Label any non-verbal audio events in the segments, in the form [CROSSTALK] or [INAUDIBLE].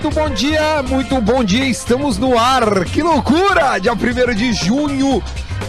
Muito bom dia, muito bom dia, estamos no ar. Que loucura! Dia 1 de junho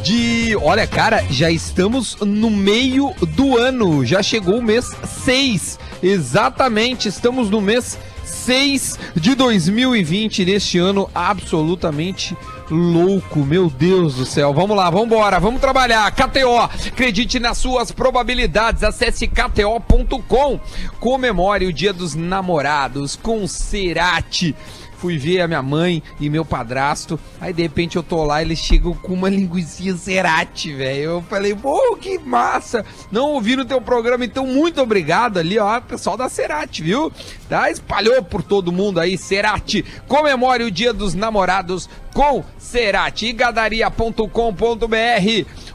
de. Olha, cara, já estamos no meio do ano. Já chegou o mês 6. Exatamente, estamos no mês 6 de 2020, neste ano absolutamente louco, meu Deus do céu. Vamos lá, vamos embora, vamos trabalhar. KTO, acredite nas suas probabilidades. Acesse kto.com. Comemore o Dia dos Namorados com Cerati fui ver a minha mãe e meu padrasto. Aí de repente eu tô lá, eles chegam com uma linguiça cerati, velho. Eu falei, pô, que massa! Não ouvi no teu programa, então muito obrigado ali, ó, pessoal da Cerati, viu? Tá? Espalhou por todo mundo aí, Cerati. Comemore o Dia dos Namorados com Cerati. Igadaria.com.br.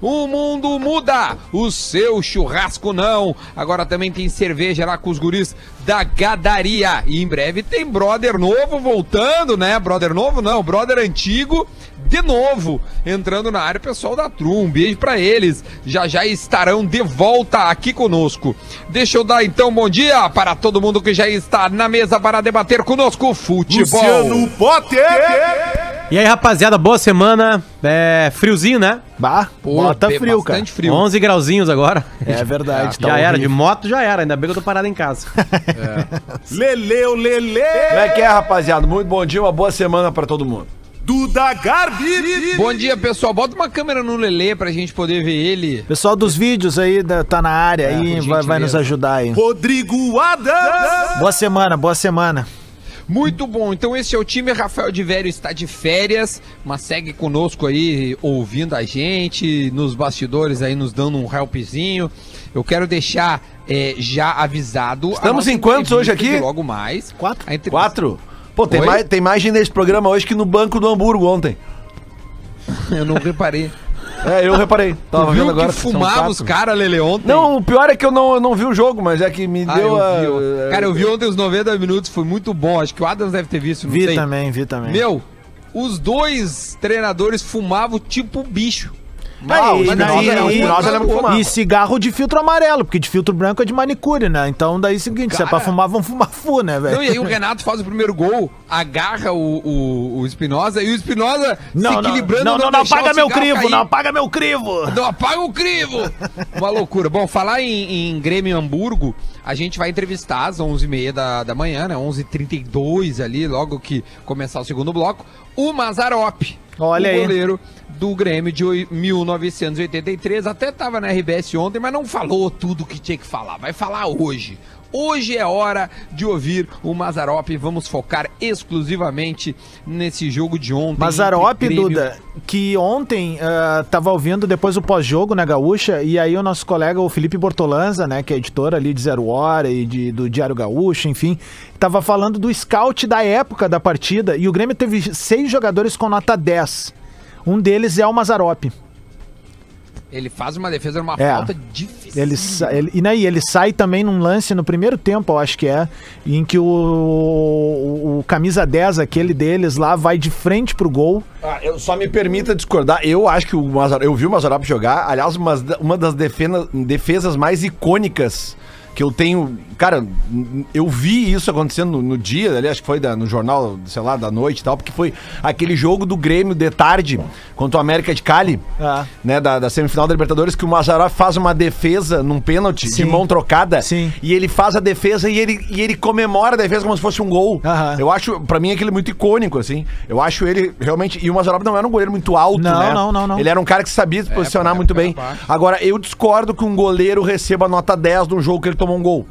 O mundo muda, o seu churrasco não. Agora também tem cerveja lá com os guris da Gadaria. E em breve tem brother novo voltando, né? Brother novo não, brother antigo de novo entrando na área. Pessoal da Trum, um beijo para eles. Já já estarão de volta aqui conosco. Deixa eu dar então bom dia para todo mundo que já está na mesa para debater conosco futebol. Luciano Potter! E aí, rapaziada, boa semana. É friozinho, né? Bah, Pô, bota frio, cara. Frio. 11 grauzinhos agora. É verdade. É, [LAUGHS] tá já horrível. era, de moto já era. Ainda bem que eu tô parado em casa. [LAUGHS] é. Leleu, lele! Como é que é, rapaziada? Muito bom dia, uma boa semana para todo mundo. Duda Garbi. Bom dia, pessoal. Bota uma câmera no Lelê pra gente poder ver ele. Pessoal dos vídeos aí, tá na área é, aí, vai, vai nos ajudar aí. Rodrigo Adams. Boa semana, boa semana. Muito bom. Então esse é o time. Rafael de Vério está de férias, mas segue conosco aí, ouvindo a gente, nos bastidores aí, nos dando um helpzinho. Eu quero deixar é, já avisado. Estamos em quantos hoje aqui? Logo mais. Quatro? Quatro? Pô, tem mais, tem mais gente nesse programa hoje que no Banco do Hamburgo ontem. [LAUGHS] Eu não reparei. É, eu reparei. Tava vendo agora. Que fumava os caras, Lele, ontem. Não, o pior é que eu não, eu não vi o jogo, mas é que me ah, deu a... Vi. Cara, eu vi ontem os 90 minutos, foi muito bom. Acho que o Adams deve ter visto, Vi sei. também, vi também. Meu, os dois treinadores fumavam tipo bicho. Não, e, e, e, e, cigarro de filtro amarelo, porque de filtro branco é de manicure, né? Então daí é o seguinte, Cara... se é pra fumar, vão fumar [LAUGHS] fu, né, velho? E aí o Renato faz o primeiro gol, agarra o, o, o Espinosa e o Espinosa se equilibrando. Não, não, não, não apaga meu crivo, cair. não apaga meu crivo. Não apaga o crivo. Uma loucura. Bom, falar em, em Grêmio Hamburgo, a gente vai entrevistar às 11h30 da, da manhã, né? 11h32 ali, logo que começar o segundo bloco, o Mazarop. Olha o goleiro do Grêmio de 1983. Até estava na RBS ontem, mas não falou tudo que tinha que falar. Vai falar hoje. Hoje é hora de ouvir o Mazarop. Vamos focar exclusivamente nesse jogo de ontem. Mazarop, Duda, que ontem uh, tava ouvindo depois o pós-jogo na né, Gaúcha, e aí o nosso colega, o Felipe Bortolanza, né, que é editor ali de Zero Hora e de, do Diário Gaúcho, enfim, tava falando do scout da época da partida, e o Grêmio teve seis jogadores com nota 10. Um deles é o Mazarop. Ele faz uma defesa numa é. falta difícil. Ele, ele, e aí, ele sai também num lance no primeiro tempo, eu acho que é, em que o, o, o camisa 10, aquele deles lá, vai de frente pro gol. Ah, eu só me permita discordar. Eu acho que o Mazarop, eu vi o Mazarop jogar, aliás, uma, uma das defena, defesas mais icônicas que eu tenho. Cara, eu vi isso acontecendo no, no dia, ali, acho que foi da, no jornal, sei lá, da noite e tal, porque foi aquele jogo do Grêmio de tarde contra o América de Cali, ah. né, da, da, semifinal da Libertadores, que o Mazarop faz uma defesa num pênalti de mão trocada. Sim. E ele faz a defesa e ele, e ele comemora a defesa como se fosse um gol. Eu acho, pra mim, aquele muito icônico, assim. Eu acho ele realmente. E o Mazarop não era um goleiro muito alto, não, né? Não, não, não. Ele era um cara que sabia se é, posicionar é, muito bem. Agora, eu discordo que um goleiro receba nota 10 num jogo que ele tomou um gol.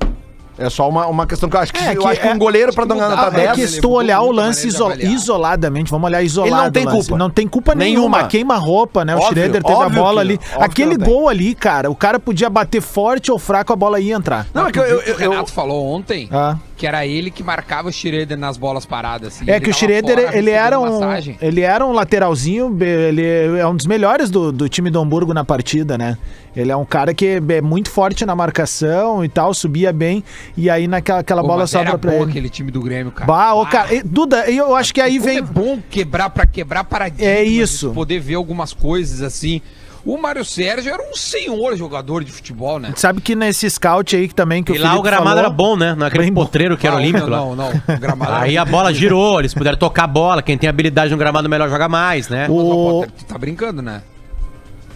É só uma, uma questão que eu acho que, é, eu acho que é, um goleiro para dar nota 10. É que se tu olhar o lance isola, isoladamente, vamos olhar isolado. Ele não tem culpa. Não tem culpa nenhuma. nenhuma. Queima-roupa, né? O Schroeder teve a bola ali. Aquele gol ali, cara, o cara podia bater forte ou fraco, a bola ia entrar. Não, é que eu, eu, eu, o Renato falou ontem. Ah que era ele que marcava o Schroeder nas bolas paradas. Assim. É que o Schroeder, ele era um ele era um lateralzinho, ele é um dos melhores do, do time do Hamburgo na partida, né? Ele é um cara que é muito forte na marcação e tal, subia bem, e aí naquela aquela Pô, bola sobra pra ele. aquele time do Grêmio, cara. Bah, ah, cara, Duda, eu acho que aí vem... É bom quebrar pra quebrar para É isso. Poder ver algumas coisas assim O Mário Sérgio era um senhor jogador de futebol, né? Sabe que nesse scout aí que também que E lá o gramado falou- era bom, né? Naquele Bem potreiro que era Não, olímpico lá. Não, não, não. O gramado Aí a bola [LAUGHS] girou, eles puderam tocar a bola. Quem tem habilidade no gramado melhor joga mais, né? O- Mas, ó, Potter, tu tá brincando, né?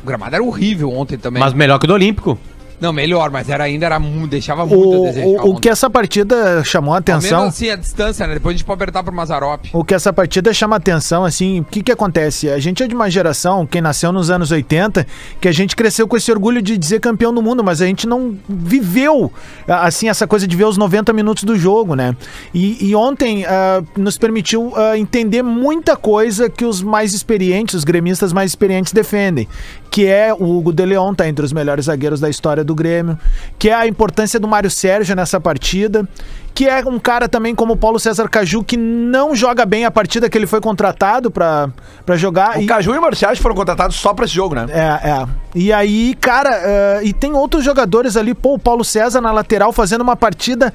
O gramado era horrível ontem também. Mas melhor que o do Olímpico. Não, melhor, mas era ainda era deixava muito a O, desejar. o, o que essa partida chamou a Ao atenção. assim a distância, né? Depois a gente pode apertar pro Mazarop. O que essa partida chama atenção, assim, o que que acontece? A gente é de uma geração, quem nasceu nos anos 80, que a gente cresceu com esse orgulho de dizer campeão do mundo, mas a gente não viveu, assim, essa coisa de ver os 90 minutos do jogo, né? E, e ontem ah, nos permitiu ah, entender muita coisa que os mais experientes, os gremistas mais experientes defendem, que é o Hugo de Leon tá entre os melhores zagueiros da história do Grêmio, que é a importância do Mário Sérgio nessa partida, que é um cara também como o Paulo César Caju, que não joga bem a partida que ele foi contratado pra pra jogar. O e- Caju e o Marciais foram contratados só pra esse jogo, né? é, é. E aí, cara, eh, e tem outros jogadores ali, pô, o Paulo César na lateral fazendo uma partida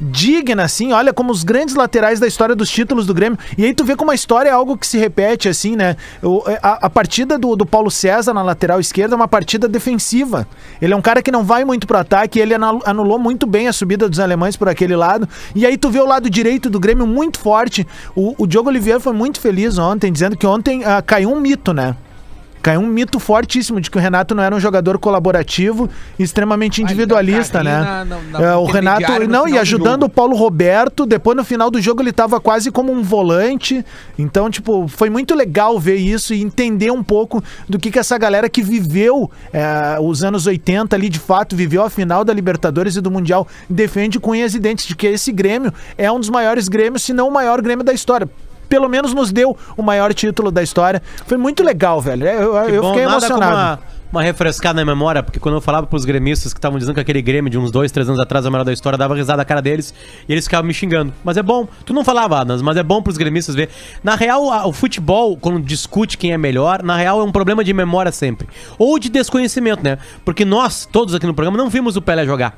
digna, assim, olha como os grandes laterais da história dos títulos do Grêmio. E aí tu vê como a história é algo que se repete, assim, né? O- a, a partida do, do Paulo César na lateral esquerda é uma partida defensiva. Ele é um cara que não vai muito pro ataque, ele anu- anulou muito bem a subida dos alemães por aquele lado. E aí tu vê o lado direito do Grêmio muito forte. O, o Diogo Oliveira foi muito feliz ontem, dizendo que ontem ah, caiu um mito, né? Caiu um mito fortíssimo de que o Renato não era um jogador colaborativo extremamente individualista, né? carrinho na- na- É, o Renato, não, e ajudando o Paulo Roberto, depois no final do jogo ele tava quase como um volante. Então, tipo, foi muito legal ver isso e entender um pouco do que que essa galera que viveu é, os anos 80 ali, de fato, viveu a final da Libertadores e do Mundial, defende com unhas e dentes de que esse Grêmio é um dos maiores Grêmios, se não o maior Grêmio da história. Pelo menos nos deu o maior título da história. Foi muito legal, velho. Eu, eu- bom, fiquei emocionado. uma, uma refrescada na memória, porque quando eu falava pros gremistas que estavam dizendo que aquele Grêmio de uns dois, três anos atrás, é o melhor da história, dava risada na cara deles e eles ficavam me xingando. Mas é bom, tu não falava, Adams, mas é bom pros gremistas ver. Na real, a- o futebol, quando discute quem é melhor, na real é um problema de memória sempre. Ou de desconhecimento, né? Porque nós, todos aqui no programa, não vimos o Pelé jogar.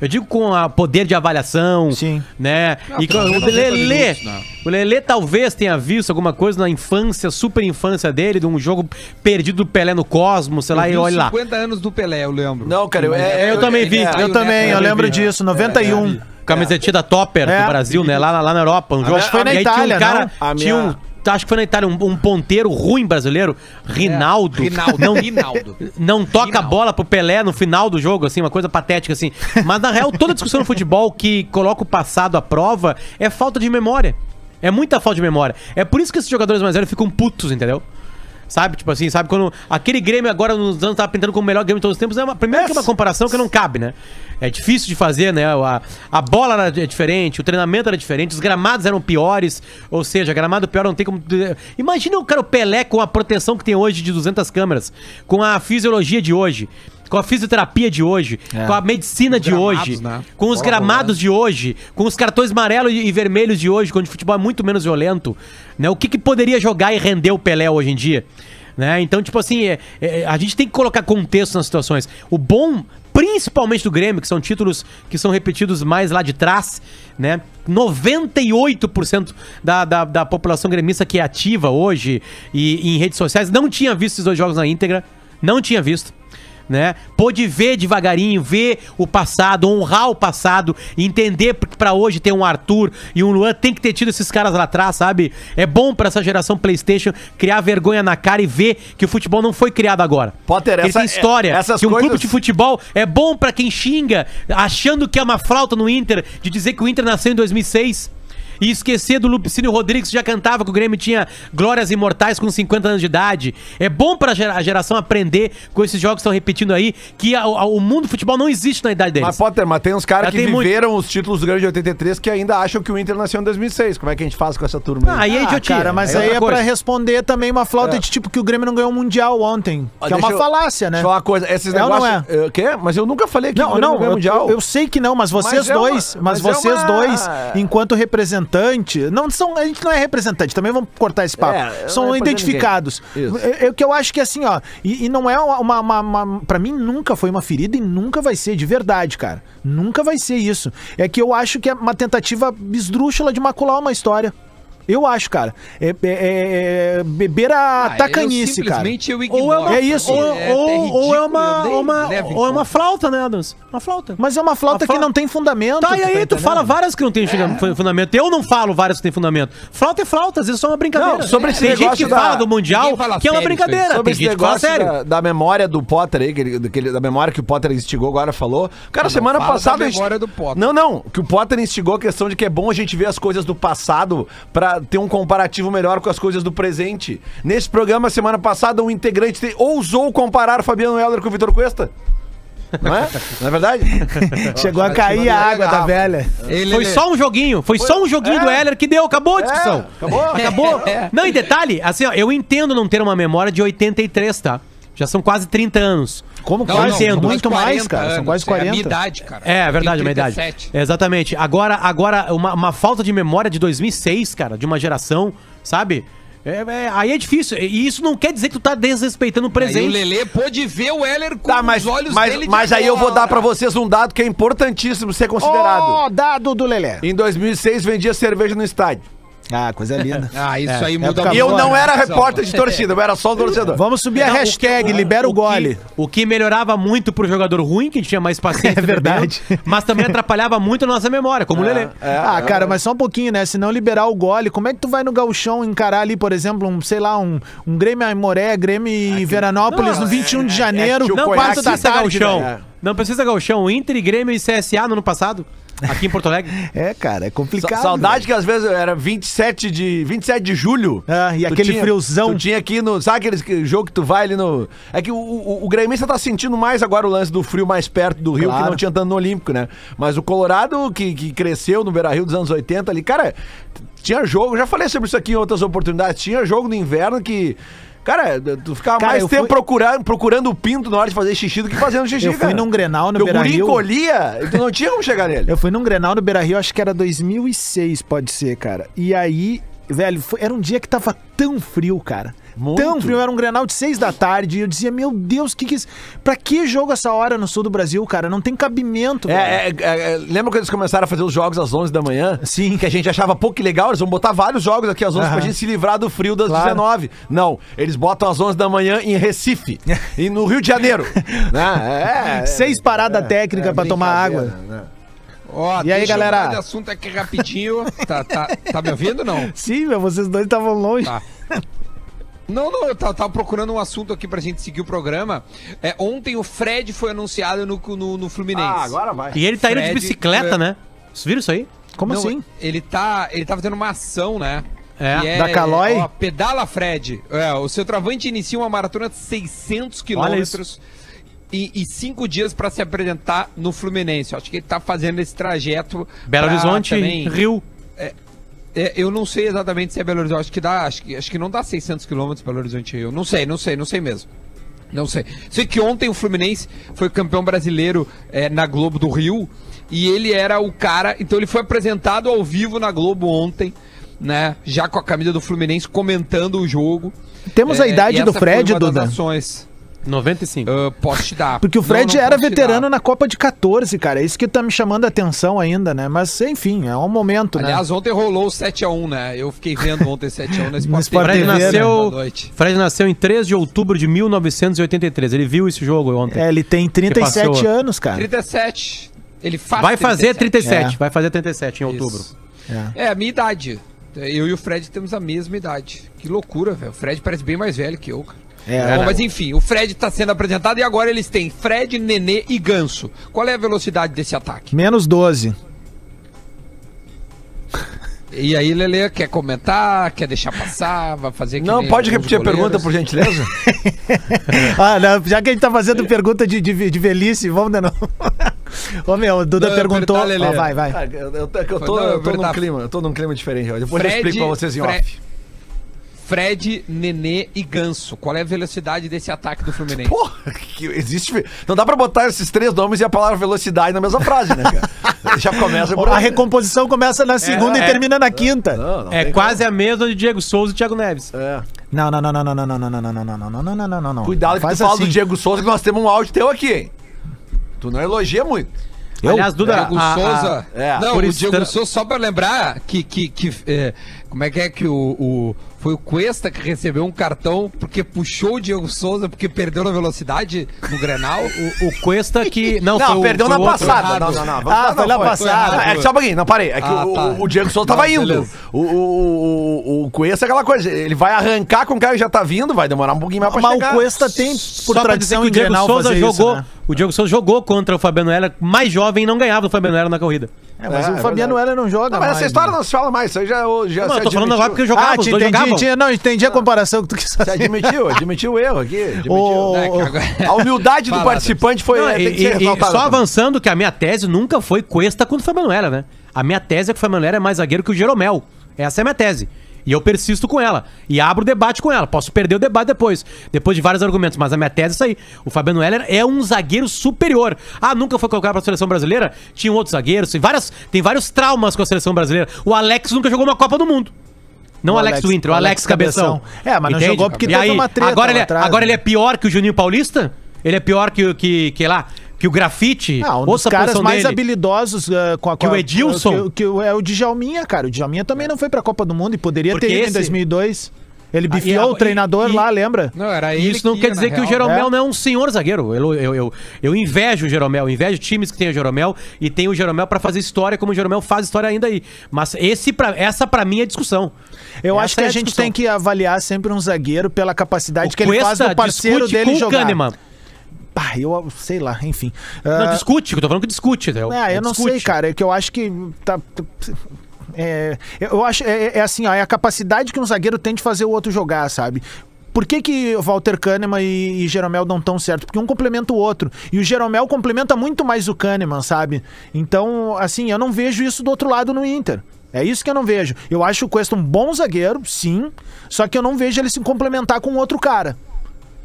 Eu digo com o poder de avaliação, Sim. né? Não, e com, o menos 90 Lelê, né? o Lelê talvez tenha visto alguma coisa na infância, super infância dele, de um jogo perdido do Pelé no Cosmos, sei lá, Eu e vi os olha lá. 50 anos do Pelé, eu lembro. Não, cara, eu, é- eu também vi, é- Eu também, eu lembro vi. disso, 91. Camisetinha da Topper É, do Brasil, né? Lá, lá na Europa. Um jogo. Acho que foi na E aí Itália, um cara, tinha um, acho que foi na Itália, um, um ponteiro ruim brasileiro, Rinaldo. Rinaldo, Não, Rinaldo. não toca a Rinaldo. bola pro Pelé no final do jogo, assim, uma coisa patética, assim. Mas na real, toda discussão no futebol que coloca o passado à prova é falta de memória. É muita falta de memória. É por isso que esses jogadores mais velhos ficam putos, entendeu? Sabe, tipo assim, sabe quando aquele Grêmio agora nos anos tava pintando como o melhor Grêmio de todos os tempos, é uma primeiro que é uma comparação que não cabe, né? É difícil de fazer, né? A, a bola era é diferente, o treinamento era diferente, os gramados eram piores, ou seja, gramado pior não tem como Imagina o cara o Pelé com a proteção que tem hoje de 200 câmeras, com a fisiologia de hoje, com a fisioterapia de hoje, com a medicina de gramados, hoje, né? com os Bola gramados de hoje, com os cartões amarelos e vermelhos de hoje, quando o futebol é muito menos violento, né? O que, que poderia jogar e render o Pelé hoje em dia? Né? Então, tipo assim, é- é- a gente tem que colocar contexto nas situações. O bom, principalmente do Grêmio, que são títulos que são repetidos mais lá de trás, né? 98% da, da, da população gremista que é ativa hoje e, e em redes sociais não tinha visto esses dois jogos na íntegra, não tinha visto né? Pôde ver devagarinho, ver o passado, honrar o passado, entender porque pra hoje tem um Arthur e um Luan, tem que ter tido esses caras lá atrás, sabe? É bom pra essa geração PlayStation criar vergonha na cara e ver que o futebol não foi criado agora. Potter, Ele essa- tem história. essas que um coisas- clube de futebol é bom pra quem xinga, achando que é uma flauta no Inter, de dizer que o Inter nasceu em 2006. E esquecer do Lupicínio Rodrigues que já cantava que o Grêmio tinha glórias imortais com 50 anos de idade. É bom pra gera- a geração aprender com esses jogos que estão repetindo aí que a- a- o mundo do futebol não existe na idade deles. Mas, Potter, mas tem uns caras que tem muito. viveram os títulos do Grêmio de 83 que ainda acham que o Inter nasceu em 2006. Como é que a gente faz com essa turma Ah, aí é Ah, cara, mas Aí aí é é outra pra coisa. responder também uma flauta de tipo que o Grêmio não ganhou o Mundial ontem. Ó, que é uma eu- falácia, né? Deixa eu falar uma coisa, esses É ou não negócios... É? quê? Mas eu nunca falei que Não, o Grêmio não, ganhou eu, mundial. eu- eu sei que não, mas vocês Mas é uma- dois, mas, mas é vocês uma- dois, enquanto representante, não são, a gente não é representante, também vamos cortar esse papo. É, são identificados. É, é o que eu acho que assim, ó, e, e não é uma, uma, uma, para mim nunca foi uma ferida e nunca vai ser de verdade, cara. Nunca vai ser isso. É que eu acho que é uma tentativa esdrúxula de macular uma história. Eu acho, cara. É, é- é beber a Ah, tacanice, eu cara. simplesmente eu Ou é, ignoro. uma, É isso. Ou, É ou- ou é uma, uma- ou é uma flauta, né, Adams? Uma flauta. Mas é uma flauta A que flauta- não tem fundamento. Tá, e aí tu entendendo? fala várias que não tem funda- fundamento. Eu não falo várias que tem fundamento. Flauta é flauta, às vezes é só uma brincadeira. Não, sobre esse tem gente negócio que da- fala do Mundial fala que é uma brincadeira. Sobre Tem esse gente que fala negócio sério. da, da memória do Potter aí, que ele- daquele- da memória que o Potter instigou agora falou. Cara, não semana passada. memória do Potter. Não, não. Que o Potter instigou a questão de que é bom a gente ver as coisas do passado pra ter um comparativo melhor com as coisas do presente. Nesse programa, semana passada, um integrante te- ousou comparar Fabiano Heller com o Vitor Cuesta. Não é? Não é verdade? [LAUGHS] Chegou a cair a água da velha. Ele, Foi só um joguinho, foi só um joguinho É. do Heller que deu, acabou a discussão. acabou. [LAUGHS] Acabou. Não, e detalhe, assim, ó, eu entendo não ter uma memória de 83, tá? Já são quase 30 anos. Como Não, quase? não, são Muito mais, 40 cara. São anos, quase É a 40. minha idade, cara. É, é verdade, é tenho uma idade. 37. Exatamente. Agora, agora uma, uma falta de memória de 2006, cara, de uma geração, sabe? É, é, aí é difícil. E isso não quer dizer que tu tá desrespeitando o Aí o presente. Lelê pôde ver o Heller com Tá, mas, os olhos mas, dele de mas aí eu vou dar pra agora. vocês um dado que é importantíssimo ser considerado. Ó, dado do Lelé. Em 2006 vendia cerveja no estádio. Ah, coisa linda. [LAUGHS] Ah, isso É, aí época muda E eu Agora, não era repórter de torcida, eu era só um torcedor. Vamos subir a Não, o hashtag, que- libera o, o gole. Que, o que melhorava muito pro jogador ruim, que a tinha mais paciência. [LAUGHS] É verdade. mas também atrapalhava muito a nossa memória, como o Lelê. É, ah, cara, mas só um pouquinho, né? Se não liberar o gole, como é que tu vai no gauchão encarar ali, por exemplo, um, sei lá, um, um Grêmio Aimoré, Grêmio e Veranópolis Não, no 21 de janeiro, tio Não conhaque precisa quatro da tarde, gauchão. velho. Não precisa gauchão. Inter e Grêmio e CSA no ano passado, aqui em Porto Alegre. [LAUGHS] É, cara, é Sa- complicado. Saudade que às vezes era 27 de, 27 de julho. Ah, e aquele tinha- friozão. Tu tinha aqui no. Sabe aqueles que- jogo que tu vai ali no. É que o, o, o gremista tá sentindo mais agora o lance do frio mais perto do Rio, Claro. que não tinha tanto no Olímpico, né? Mas o Colorado, que, que cresceu no Beira Rio dos anos 80 ali, cara, tinha jogo. Já falei sobre isso aqui em outras oportunidades. Tinha jogo no inverno que. Cara, tu ficava Cara, mais tempo fui- procurando, procurando o pinto na hora de fazer xixi do que fazendo xixi, Eu fui cara. num Grenal no Porque o guri Beira-Rio. encolhia e tu não tinha como chegar nele. Eu fui num Grenal no Beira Rio, acho que era 2006, pode ser, cara. E aí, velho, foi- era um dia que tava tão frio, cara. Muito. Tão frio, era um Grenal de 6 da tarde. E eu dizia, meu Deus, que que isso. Pra que jogo essa hora no sul do Brasil, cara? Não tem cabimento. É, é, é, é, lembra quando eles começaram a fazer os jogos às 11 da manhã? Sim. Que a gente achava pouco que legal, eles vão botar vários jogos aqui às 11 pra Aham. gente se livrar do frio das Claro. 19. Não, eles botam às 11 da manhã em Recife [LAUGHS] e no Rio de Janeiro. [LAUGHS] né? é, é, Seis paradas é, técnicas é pra tomar água. né? Ó, E aí, eu galera? de assunto aqui rapidinho. tá, tá, tá me ouvindo não? [LAUGHS] Sim, meu, vocês dois estavam longe. Tá. Não, não, eu tava, tava procurando um assunto aqui pra gente seguir o programa. É, ontem o Fred foi anunciado no, no, no Fluminense. Ah, agora vai. E ele tá indo de Fred, bicicleta, é. né? Vocês viram isso aí? Como Não, assim? Ele tá, ele tá fazendo uma ação, né? É, Que da Calói? ó, pedala Fred. É, o seu travante inicia uma maratona de 600 quilômetros e, e cinco dias pra se apresentar no Fluminense. Eu Acho que ele tá fazendo esse trajeto. Belo Horizonte, também- Rio. É, eu não sei exatamente se é Belo Horizonte. Acho que dá, acho que, acho que não dá 600 quilômetros Belo Horizonte Rio. Não sei, não sei, não sei mesmo. Não sei. Sei que ontem o Fluminense foi campeão brasileiro é, na Globo do Rio e ele era o cara. Então ele foi apresentado ao vivo na Globo ontem, né? Já com a camisa do Fluminense comentando o jogo. Temos a É, idade do Fred, Duda? ações. 95. Ah, posso te dar. Porque o Fred Não, não era veterano na Copa de 14, cara. É isso que tá me chamando a atenção ainda, né? Mas, enfim, é um momento, né? Aliás, ontem rolou o 7x1, né? Eu fiquei vendo ontem 7x1 nesse [LAUGHS] No Sport Fred TV, né? nasceu, Da noite. Fred nasceu em 3 de outubro de 1983. Ele viu esse jogo ontem. É, ele tem 37 passou. anos, cara. 37. Ele faz vai fazer 37, É. vai fazer 37 em outubro. É. É, a minha idade. Eu e o Fred temos a mesma idade. Que loucura, velho. O Fred parece bem mais velho que eu, cara. É, Bom, mas enfim, o Fred tá sendo apresentado e agora eles têm Fred, Nenê e Ganso. Qual é a velocidade desse ataque? Menos 12. E aí, Lele, quer comentar? Quer deixar passar? Vai fazer que Não, pode repetir a pergunta, por gentileza? [LAUGHS] Ah, não, já que a gente tá fazendo pergunta de, de, de velhice, vamos de novo. [LAUGHS] Ô, meu, o Duda Não, perguntou. Lelê. Ó, vai, vai. Ah, eu, eu, eu tô, eu tô, Não, eu tô num clima, eu tô num clima diferente. Depois eu Fred, explico pra vocês em Fre- off. Fred, Nenê e Ganso. Qual é a velocidade desse ataque do Fluminense? Porra, que existe. Não dá pra botar esses três nomes e a palavra velocidade na mesma frase, né, cara? Já começa por A recomposição começa na segunda e é. termina na quinta. Não, não É quase a mesma de Diego Souza e Thiago Neves. como. É. Não, não, não, não, não, não, não, não, não, não, não, não, não, não, não, não, não, não. Cuidado que Faz tu fala assim. do Diego Souza que nós temos um áudio teu aqui, hein? Tu não elogia muito. Eu? Aliás, Duda, Diego a- a- Souza. é, não, por o isso Diego Souza, só pra lembrar que. que, que é, como é que é que o, o- Foi o Cuesta que recebeu um cartão porque puxou o Diego Souza porque perdeu na velocidade no Grenal. o, o Cuesta que. [LAUGHS] Não, Não, foi o- perdeu foi na o outro. passada. errado. Não, não, não. Ah, Não, foi na foi. passada. Ah, é que só um pouquinho, não, parei. É que Ah, o, tá. o Diego Souza tava Não, indo. O, o, o, o Cuesta é aquela coisa, ele vai arrancar com o cara que já tá vindo, vai demorar um pouquinho mais pra Mas chegar. o Cuesta tem, por Só tradição, que o em Diego Grenal Souza fazer jogou. isso, né? O Diego Souza jogou contra o Fabiano Heller, mais jovem, e não ganhava do Fabiano Heller na corrida. É, mas É, o é Fabiano. Heller não joga Não, mas mais, essa história né? não se fala mais, isso aí já, já Não, se eu tô falando agora porque eu jogava, Ah, te entendi, jogavam. não, entendi a comparação que tu quis fazer. admitiu, admitiu o erro aqui. [LAUGHS] Admitiu. Que agora- A humildade do participante foi, Não, é, e, e- e só avançando que a minha tese nunca foi Cuesta contra o Fabiano Heller, né? A minha tese é que o Fabiano Heller é mais zagueiro que o Jeromel. Essa é a minha tese. E eu persisto com ela. E abro o debate com ela. Posso perder o debate depois. Depois de vários argumentos. Mas a minha tese é isso aí. O Fabiano Heller é um zagueiro superior. Ah, nunca foi colocado pra seleção brasileira? Tinha outros zagueiros. Tem, várias, tem vários traumas com a seleção brasileira. O Alex nunca jogou uma Copa do Mundo. Não o Alex, Alex- Winter, o Alex, Alex Cabeção. Cabeção. É, mas não jogou porque E teve aí, uma treta agora ele, é- atrás, agora né? ele é pior que o Juninho Paulista? Ele é pior que, o- que, que lá, que o Grafite? Ah, um dos caras mais dele. habilidosos ah, com a Que o com a- Edilson? Que, que o- é o Djalminha, cara. O Djalminha também não foi pra Copa do Mundo e poderia Porque ter ido em esse- 2002. Ele Ah, bifiou e- o treinador e- lá, lembra? Não, era ele Isso não que quer ia, dizer que o real. Jeromel É. não é um senhor zagueiro. Eu, eu, eu, eu invejo o Jeromel, invejo times que tem o Jeromel e tem o Jeromel pra fazer história como o Jeromel faz história ainda aí. Mas esse pra, essa pra mim é discussão. Eu Essa acho que é a a gente tem que avaliar sempre um zagueiro pela capacidade O que ele faz Cuesta do parceiro dele com o jogar. Kahneman. Pá, eu sei lá, enfim. Não, Ah, discute, eu tô falando que discute. entendeu? É, eu não Discute. sei, cara. É que eu acho que. Tá, é, eu acho. É, é assim, ó, é a capacidade que um zagueiro tem de fazer o outro jogar, sabe? Por que, que Walter Kahneman e, e Jeromel dão tão certo? Porque um complementa o outro. E o Jeromel complementa muito mais o Kahneman, sabe? Então, assim, eu não vejo isso do outro lado no Inter. É isso que eu não vejo. Eu acho o Cuesta um bom zagueiro, sim, só que eu não vejo ele se complementar com outro cara.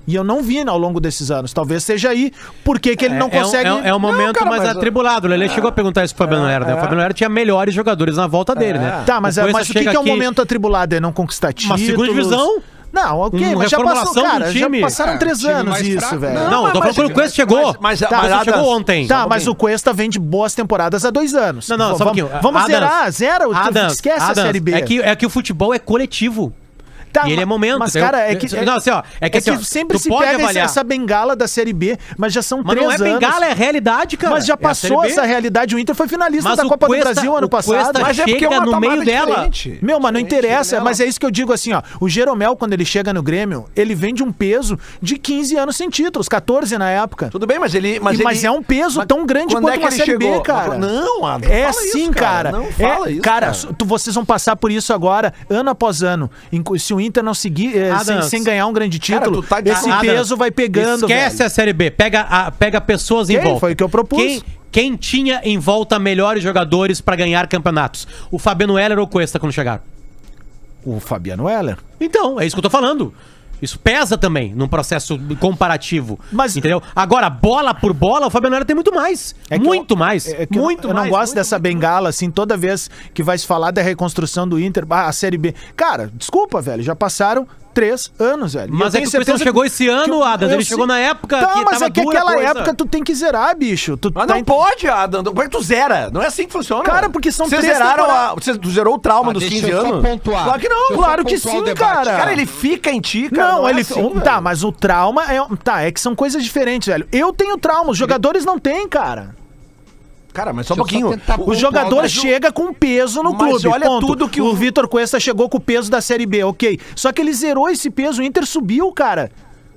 E eu não vi ao longo desses anos. Talvez seja aí porque que ele não É- é um- consegue. É, é um momento cara, mais mas- atribulado. O Lele chegou a perguntar isso pro Fabiano Heller, né? O Fabiano Heller tinha melhores jogadores na volta dele, né? Tá, mas, é, mas o que, que é um momento atribulado? É não conquistar títulos? segunda divisão? Não, ok, Uma mas já passou, cara, já passaram É, três time anos isso, fraco. velho. Não, Não, eu tô falando quando o Cuesta chegou. mas- mas- Tá, mas Adams- chegou ontem. Tá, um mas o. Cuesta vem de boas temporadas há dois anos. Não, não, V- só um vamos, pouquinho. vamos Adams, zerar, zera, o- Adams, esquece a Série B. É que, é que o futebol é coletivo. Tá, e ele é momento. Mas, cara, é que. Não, assim, ó, é que, assim, ó, sempre se pega essa, avaliar. essa bengala da Série B, mas já são Mas três não é anos. bengala, é realidade, cara. Mas já É passou B. essa realidade. O Inter foi finalista Mas da Copa Cuesta- do Brasil ano passado. Mas é porque é uma no meio dela. diferente. Meu, mas não interessa, dela. mas é isso que eu digo assim, ó. O Jeromel, quando ele chega no Grêmio, ele vem de um peso de 15 anos sem títulos, 14 na época. Tudo bem, mas ele. Mas, Mas, ele, é um peso Mas tão grande quando quanto é que uma ele Série B, chegou? cara. Não, Adam, É sim, cara. Não É, fala isso. cara, tu- vocês vão passar por isso agora, ano após ano. Se o Inter não seguir, eh, sem, sem ganhar um grande Cara, título, tu tá esse peso vai pegando, Esquece velho. a Série B. Pega, a- pega pessoas em Ok, volta. foi o que eu propus. Quem, quem tinha em volta melhores jogadores pra ganhar campeonatos? O Fabiano Heller ou o Cuesta quando chegaram? O Fabiano Heller. Então, é isso que eu tô falando. Isso pesa também num processo comparativo. Mas- entendeu? Agora, bola por bola, o Fabiano Heller tem muito mais. É que muito eu- mais. é eu- muito eu, mais. não gosto muito, dessa muito bengala, assim, toda vez que vai se falar da reconstrução do Inter, a Série B. Cara, desculpa, velho, já passaram três anos, velho. Mas é que o certeza chegou esse ano, eu ele sei- chegou na época tá, que mas tava é que aquela coisa. época tu tem que zerar, bicho. Tu Mas tá não em- pode, Adam. Como é que tu zera? Não é assim que funciona. Cara, porque são Vocês três zeraram a, você, Tu zerou o trauma Ah, dos deixa 15 eu só anos? pontuar. Claro que não. Claro que sim, cara. Cara, ele fica em ti, cara. Não, é ele. assim, velho. tá, mas o trauma é. Tá, é que são coisas diferentes, velho. Eu tenho trauma, os jogadores não têm, cara. Cara, mas só um só pouquinho. tentar O jogador mas chega com peso no Mas clube. olha ponto. tudo que o o- Vitor Cuesta chegou com o peso da Série B, ok. Só que ele zerou esse peso, o Inter subiu, cara.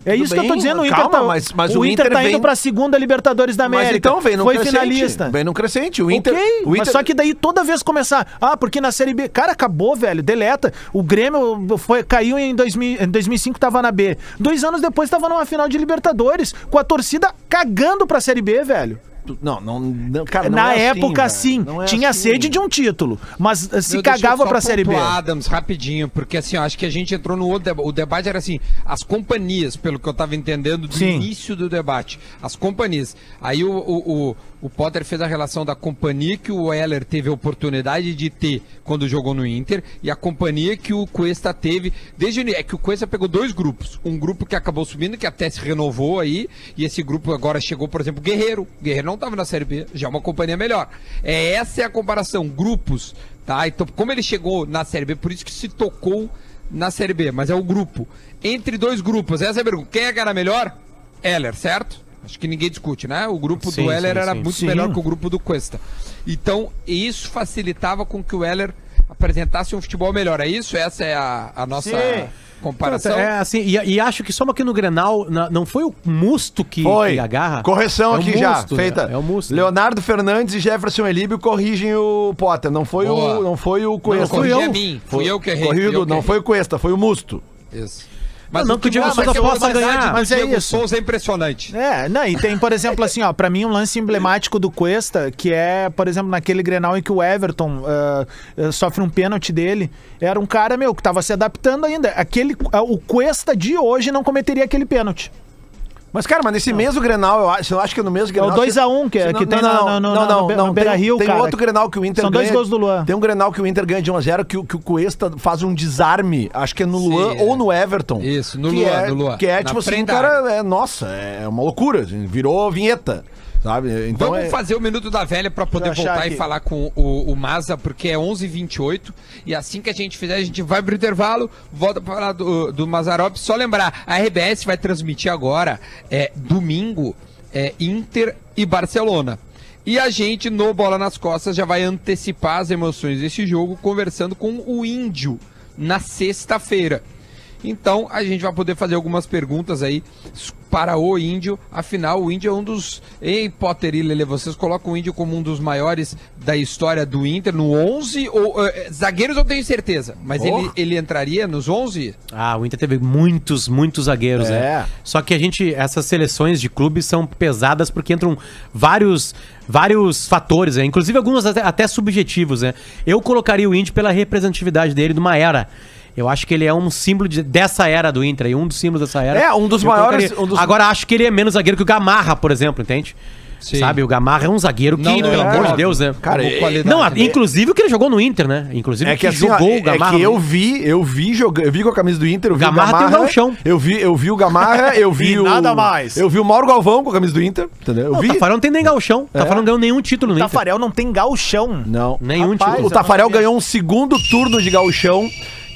É Tudo isso que eu tô bem, dizendo, o Inter calma, tá, mas- mas o o Inter, Inter tá indo vem- pra segunda Libertadores da Mas América. então vem no Foi crescente. finalista. Vem no crescente. O Inter. o Inter mas só que daí toda vez começar, ah, porque na Série B, cara, acabou, velho, deleta. O Grêmio foi, caiu em, 2000, em 2005, tava na B. Dois anos depois tava numa final de Libertadores, com a torcida cagando pra Série B, velho. Não, não, não cara, não na é assim, época, velho. sim, Não é tinha assim. sede de um título, mas uh, se eu cagava pra Série B. Adams, rapidinho, porque assim, eu acho que a gente entrou no outro debate. O debate era assim, as companhias, pelo que eu tava entendendo do Sim. início do debate, as companhias. Aí o, o, o, o Potter fez a relação da companhia que o Heller teve a oportunidade de ter quando jogou no Inter e a companhia que o Cuesta teve desde é que o Cuesta pegou dois grupos, um grupo que acabou subindo que até se renovou aí e esse grupo agora chegou, por exemplo, Guerreiro. Guerreiro não estava na Série B, já é uma companhia melhor. É, essa é a comparação, grupos, tá? Então, como ele chegou na Série B, por isso que se tocou na Série B, mas é o grupo. Entre dois grupos, essa é a pergunta. Quem é que era melhor? Heller, certo? Acho que ninguém discute, né? O grupo Sim, do Heller sim, era sim. muito Sim. melhor que o grupo do Cuesta. Então, isso facilitava com que o Heller apresentasse um futebol melhor. É isso? Essa é a, a nossa Sim. comparação? É assim, e, e acho que só aqui no Grenal, na- não foi o Musto que, Foi. que agarra? Correção É aqui já, Musto, né? feita. É o Musto. né? Leonardo Fernandes e Jefferson Elíbio corrigem o Potter. Não foi, Boa. o, não foi o Não, Cuesta. corrigi eu. a mim. Fui eu que errei. fui Corrido, eu que não errei. foi o Cuesta, foi o Musto. Isso. Não, que o Diego mostra Souza possa ganhar. Mas é Diego isso. Souza é impressionante. É, não, e tem, por exemplo, assim, ó, pra mim um lance emblemático do Cuesta, que é, por exemplo, naquele Grenal em que o Everton ah, ah, sofre um pênalti dele, era um cara, meu, que tava se adaptando ainda. Aquele, ah, o Cuesta de hoje não cometeria aquele pênalti. Mas, cara, mas nesse mesmo Grenal, eu acho, eu acho que é no mesmo É o Grenal... 2x1 que, Se que tem na- no, no, no, no, Beira-Rio, tem, cara. Tem outro Grenal que o Inter São dois ganha- gols do Luan. Tem um Grenal que o Inter ganha de 1x0 que, o- que o Cuesta faz um desarme, acho que é no Sim, Luan é. ou no Everton. Isso, no Luan, é, no Luan. Que é Na tipo assim, frente da cara, é, nossa, é uma loucura, assim, virou vinheta, sabe? Então Vamos é... fazer o Minuto da Velha para poder voltar e falar com o, o Maza, porque é 11h28 e assim que a gente fizer, a gente vai pro intervalo, volta para falar do, do Mazarop. Só lembrar, a RBS vai transmitir agora, é, domingo, é, Inter e Barcelona. E a gente, no Bola nas Costas, já vai antecipar as emoções desse jogo, conversando com o Índio na sexta-feira. Então a gente vai poder fazer algumas perguntas aí para o Índio. Afinal, o Índio é um dos. Ei, Potter e Lele, vocês colocam o Índio como um dos maiores da história do Inter no 11? Ou, eh, zagueiros eu tenho certeza, mas Oh. ele, ele entraria nos 11? Ah, o Inter teve muitos, muitos zagueiros, É. né? Só que a gente, essas seleções de clubes são pesadas porque entram vários, vários fatores, né? Inclusive alguns até, até subjetivos, né? Eu colocaria o Inter pela representatividade dele numa era. Eu acho que ele é um símbolo de- dessa era do Inter, e um dos símbolos dessa era. É, um dos maiores- um dos- Agora acho que ele é menos zagueiro que o Gamarra, por exemplo, entende? Sim. Sabe, o Gamarra é um zagueiro que, Não, pelo é, amor de. Deus, né? Cara, Como é- qualidade, Não, né? inclusive o que ele jogou no Inter, né? Inclusive É que assim, ó, jogou é, o Gamarra. é que eu vi, eu vi jogando, eu vi com a camisa do Inter, eu vi Gamarra o tem um Gamarra. gauchão. Eu vi, eu vi o Gamarra, eu [LAUGHS] vi E o nada mais. Eu vi o Mauro Galvão com a camisa do Inter, entendeu? Eu Não, vi. o Tafarel não tem nem galchão. O É. Tafarel não ganhou nenhum título no O Inter. Tafarel não tem galchão. Não. Nenhum Rapaz, título. O Tafarel ganhou um segundo turno de gauchão,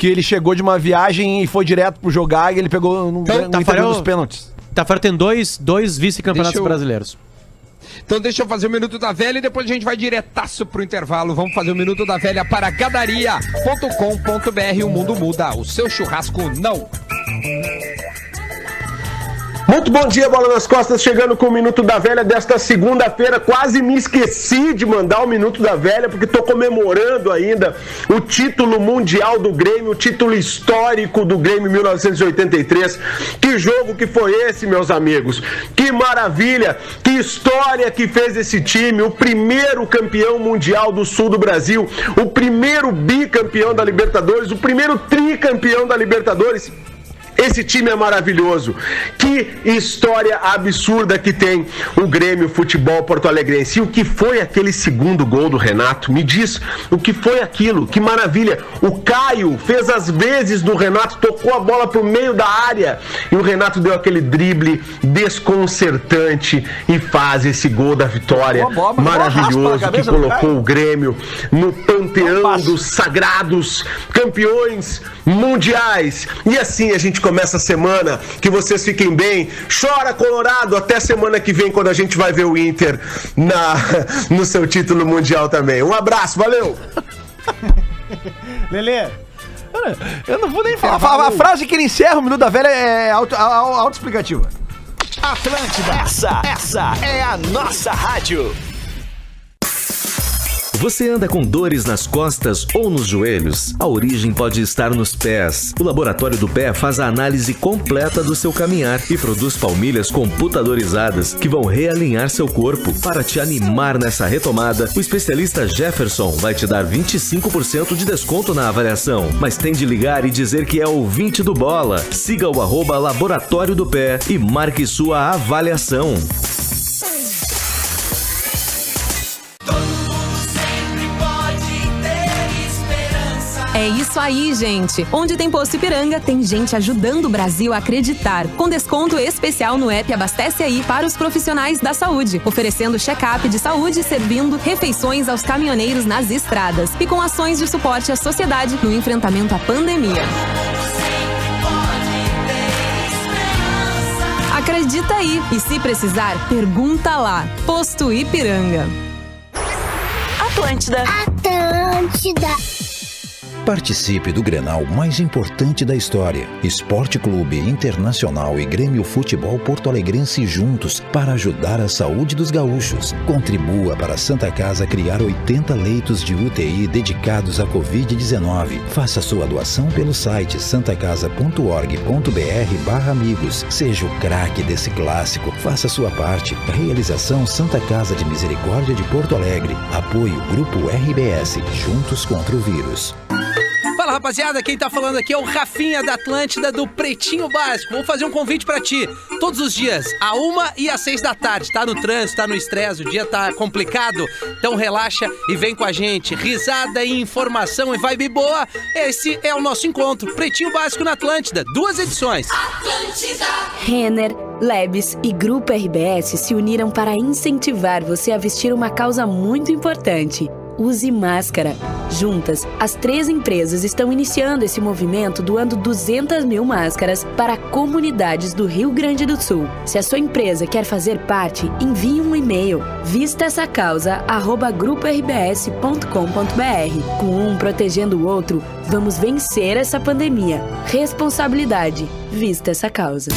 que ele chegou de uma viagem e foi direto pro jogar e ele pegou no, Então, no Tafarel- dos pênaltis. Tafarel tem dois, dois vice-campeonatos eu- brasileiros. Então deixa eu fazer o Minuto da Velha e depois a gente vai diretaço pro intervalo. Vamos fazer o Minuto da Velha para gadaria.com.br. O mundo muda, o seu churrasco não. Muito bom dia, Bola nas Costas, chegando com o Minuto da Velha desta segunda-feira. Quase me esqueci de mandar o Minuto da Velha, porque estou comemorando ainda o título mundial do Grêmio, o título histórico do Grêmio 1983. Que jogo que foi esse, meus amigos? Que maravilha, que história que fez esse time. O primeiro campeão mundial do sul do Brasil, o primeiro bicampeão da Libertadores, o primeiro tricampeão da Libertadores. Esse time é maravilhoso. Que história absurda que tem o Grêmio Futebol Porto Alegrense. E o que foi aquele segundo gol do Renato? Me diz o que foi aquilo. Que maravilha. O Caio fez as vezes do Renato, tocou a bola pro meio da área e o Renato deu aquele drible desconcertante e faz esse gol da vitória bola, maravilhoso que colocou o Grêmio no panteão dos sagrados campeões mundiais. E assim a gente começa a semana. Que vocês fiquem bem. Chora, Colorado. Até semana que vem, quando a gente vai ver o Inter na, [LAUGHS] no seu título mundial também. Um abraço, valeu! [LAUGHS] Lelê, Eu não vou nem falar. A, a frase que ele encerra o Minuto da Velha é auto- a- a- autoexplicativa. Atlântida. Essa, essa é a nossa rádio. Você anda com dores nas costas ou nos joelhos? A origem pode estar nos pés. O Laboratório do Pé faz a análise completa do seu caminhar e produz palmilhas computadorizadas que vão realinhar seu corpo. Para te animar nessa retomada, o especialista Jefferson vai te dar 25% de desconto na avaliação. Mas tem de ligar e dizer que é ouvinte do Bola. Siga o arroba Laboratório do Pé e marque sua avaliação. Isso isso aí, gente. Onde tem posto Ipiranga, tem gente ajudando o Brasil a acreditar. Com desconto especial no app Abastece Aí para os profissionais da saúde, oferecendo check-up de saúde e servindo refeições aos caminhoneiros nas estradas e com ações de suporte à sociedade no enfrentamento à pandemia. Acredita aí e se precisar, pergunta lá. Posto Ipiranga. Atlântida. Atlântida. Participe do Grenal mais importante da história. Esporte Clube Internacional e Grêmio Futebol Porto Alegrense juntos para ajudar a saúde dos gaúchos. Contribua para a Santa Casa criar 80 leitos de UTI dedicados à Covid-19. Faça sua doação pelo site santacasa.org.br amigos. Seja o craque desse clássico. Faça sua parte. Realização Santa Casa de Misericórdia de Porto Alegre. Apoio Grupo RBS. Juntos contra o vírus. Rapaziada, quem tá falando aqui é o Rafinha da Atlântida do Pretinho Básico. Vou fazer um convite pra ti. Todos os dias, a uma e às seis da tarde. Tá no trânsito, tá no estresse, o dia tá complicado. Então relaxa e vem com a gente. Risada e informação e vibe boa. Esse é o nosso encontro. Pretinho Básico na Atlântida. Duas edições. Atlântida. Renner, Lebes e Grupo RBS se uniram para incentivar você a vestir uma causa muito importante. Use máscara. Juntas, as três empresas estão iniciando esse movimento doando 200 mil máscaras para comunidades do Rio Grande do Sul. Se a sua empresa quer fazer parte, envie um e-mail. Vista essa causa, arroba grupo-rbs.com.br. Com um protegendo o outro, vamos vencer essa pandemia. Responsabilidade. Vista essa causa.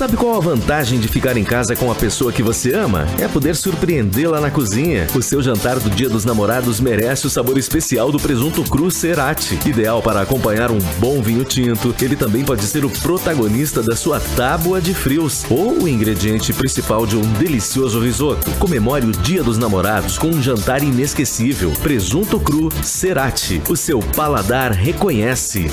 Sabe qual a vantagem de ficar em casa com a pessoa que você ama? É poder surpreendê-la na cozinha. O seu jantar do Dia dos Namorados merece o sabor especial do presunto cru Cerati. Ideal para acompanhar um bom vinho tinto, ele também pode ser o protagonista da sua tábua de frios ou o ingrediente principal de um delicioso risoto. Comemore o Dia dos Namorados com um jantar inesquecível. Presunto cru Cerati. O seu paladar reconhece.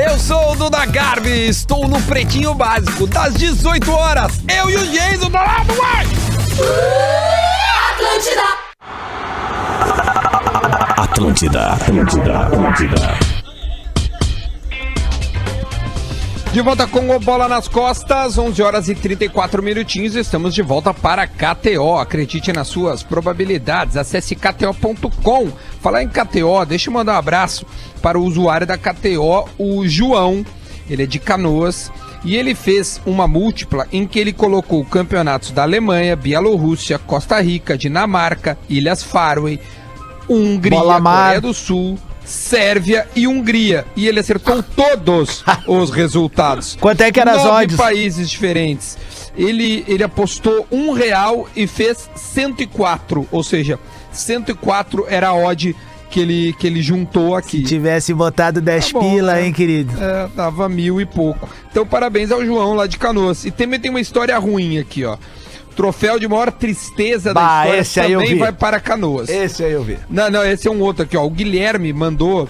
Eu sou o Duda Garbi, estou no Pretinho Básico, das 18 horas. Eu e o Jason do lado, vai! Atlântida. Atlântida, Atlântida, Atlântida. De volta com o Bola nas Costas, 11 horas e 34 minutinhos. Estamos de volta para KTO. Acredite nas suas probabilidades. Acesse KTO.com. Falar em KTO, deixa eu mandar um abraço para o usuário da KTO, o João. Ele é de Canoas. E ele fez uma múltipla em que ele colocou campeonatos da Alemanha, Bielorrússia, Costa Rica, Dinamarca, Ilhas Faroe, Hungria. Coreia do Sul, Sérvia e Hungria. E ele acertou [LAUGHS] todos os resultados. Quanto é que era as odds? países diferentes. Ele, ele apostou um real e fez 104. Ou seja, 104 era a odd que ele, que ele juntou aqui. Tivesse botado 10 Tá bom, pila, né? hein, querido? É, tava mil e pouco. Então, parabéns ao João lá de Canoas. E também tem uma história ruim aqui, ó. Troféu de maior tristeza Bah, da história também vai para Canoas. Esse aí eu vi. Não, não, esse é um outro aqui, ó. O Guilherme mandou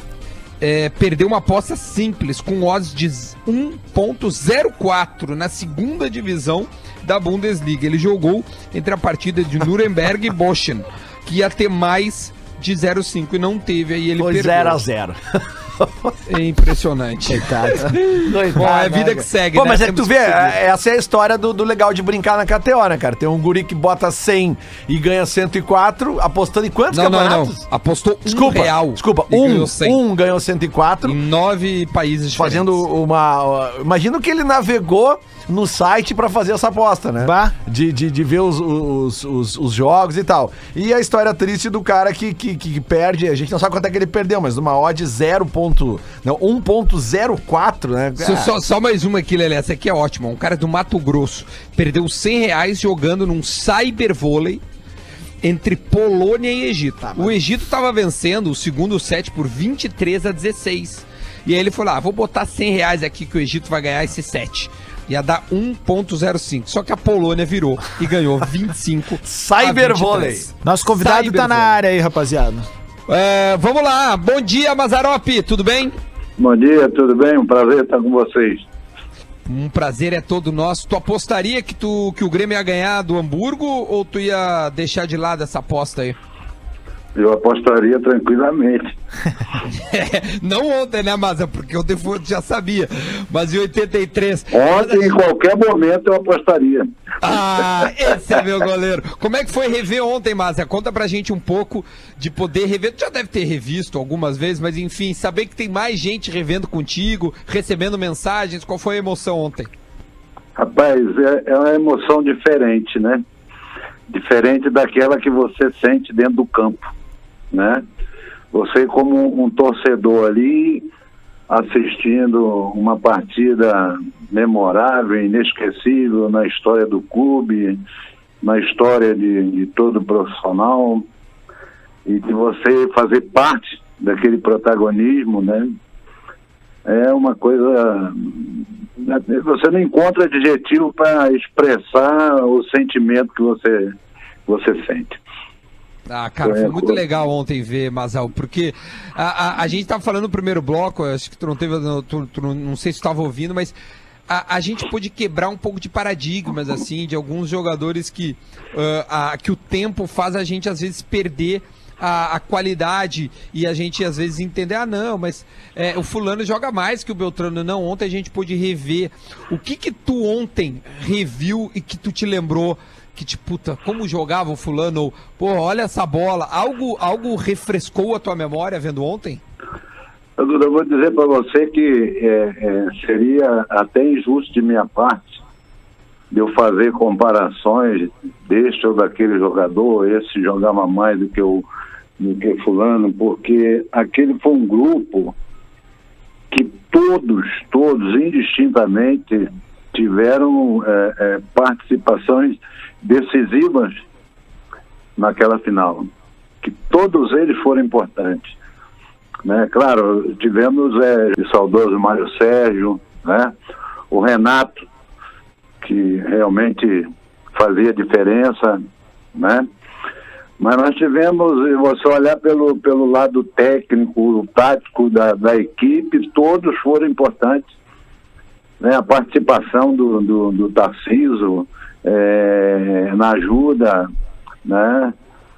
é, perder uma aposta simples com odds de 1.04 na segunda divisão da Bundesliga. Ele jogou entre a partida de Nuremberg e Bochum, que ia ter mais de 0,5 e não teve. Aí ele Foi perdeu. 0 a 0 [LAUGHS] [LAUGHS] É impressionante. Coitado. [LAUGHS] Bom, é a vida que segue, Pô, né? mas é que tu vê, seguir. essa é a história do, do legal de brincar na KTO, né, cara? Tem um guri que bota 100 e ganha 104, apostando em quantos Não, não, campeonatos? não. Apostou Desculpa, um real. desculpa, um, ganhou 100. um ganhou 104, Em nove países diferentes. fazendo uma... Imagina que ele navegou no site pra fazer essa aposta, né? Bah. De, de, de ver os, os, os, os jogos e tal. E a história triste do cara que, que, que perde, a gente não sabe quanto é que ele perdeu, mas numa odd 0. Ponto- Não, 1.04, né? Só, só- só mais uma aqui, Lelé. Essa aqui é ótima. Um cara do Mato Grosso perdeu 100 reais jogando num cybervôlei entre Polônia e Egito. o Egito tava vencendo o segundo set por 23 a 16. E aí ele falou: ah, vou botar 100 reais aqui que o Egito vai ganhar esse set. Ia dar 1.05. Só que a Polônia virou e ganhou 25 a Cybervôlei. 23. Nosso convidado tá na Cybervôlei. área aí, rapaziada. É, vamos lá. Bom dia, Mazarope. Tudo bem? Bom dia, tudo bem? Um prazer estar com vocês. Um prazer é todo nosso. Tu apostaria que, tu, que o Grêmio ia ganhar do Hamburgo ou tu ia deixar de lado essa aposta aí? Eu apostaria tranquilamente. [LAUGHS] Não ontem, né, Maza? Porque ontem foi- já sabia. Mas em 83. Ontem, em qualquer momento, eu apostaria. Ah, [LAUGHS] esse é meu goleiro. Como é que foi rever ontem, Maza? Conta pra gente um pouco de poder rever. Tu já deve ter revisto algumas vezes, mas enfim, saber que tem mais gente revendo contigo, recebendo mensagens. Qual foi a emoção ontem? Rapaz, é, é uma emoção diferente, né? Diferente daquela que você sente dentro do campo, né? Você como um torcedor ali assistindo uma partida memorável, inesquecível na história do clube, na história de, de todo profissional e de você fazer parte daquele protagonismo, né? É uma coisa você não encontra adjetivo para expressar o sentimento que você, você sente. Ah, cara, foi muito legal ontem ver, Mazal, porque a, a, a gente tava falando no primeiro bloco, acho que tu não teve, tu, tu não, sei se tu tava ouvindo, mas a, a gente pôde quebrar um pouco de paradigmas, assim, de alguns jogadores que, ah, a- que o tempo faz a gente, às vezes, perder a, a qualidade e a gente, às vezes, entender, ah, não, mas é, o fulano joga mais que o Beltrano. Não, ontem a gente pôde rever. O que que tu ontem reviu e que tu te lembrou que, tipo, puta, como jogava o fulano, ou, pô, olha essa bola, algo, algo refrescou a tua memória vendo ontem? Eu vou dizer para você que é, é, seria até injusto de minha parte de eu fazer comparações deste ou daquele jogador, esse jogava mais do que o do que fulano, porque aquele foi um grupo que todos, todos indistintamente tiveram é, é, participações decisivas naquela final, que todos eles foram importantes. Né? Claro, tivemos é, o saudoso Mário Sérgio, né? o Renato, que realmente fazia diferença, né? Mas nós tivemos, se você olhar pelo, pelo lado técnico, tático da, da equipe, todos foram importantes. Né? A participação do, do, do Tarciso eh, na ajuda, né?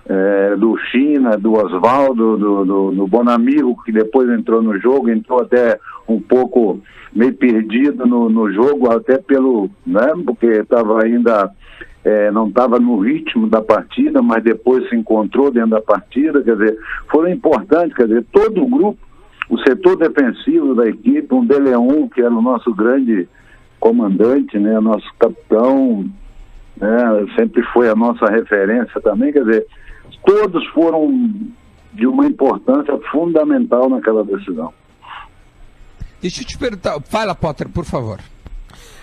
Eh, do China, do Oswaldo, do, do, do Bonamigo, que depois entrou no jogo, entrou até um pouco meio perdido no, no jogo, até pelo, né? Porque estava ainda eh, não estava no ritmo da partida, mas depois se encontrou dentro da partida, quer dizer, foram importantes, quer dizer, todo o grupo, o setor defensivo da equipe, um Deleon, que era o nosso grande comandante, né, nosso capitão, né, sempre foi a nossa referência também, quer dizer, todos foram de uma importância fundamental naquela decisão. Deixa eu te perguntar, fala, Potter, por favor.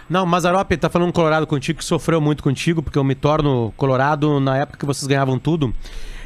Não, Mazarop tá falando colorado contigo que sofreu muito contigo, porque eu me torno colorado na época que vocês ganhavam tudo.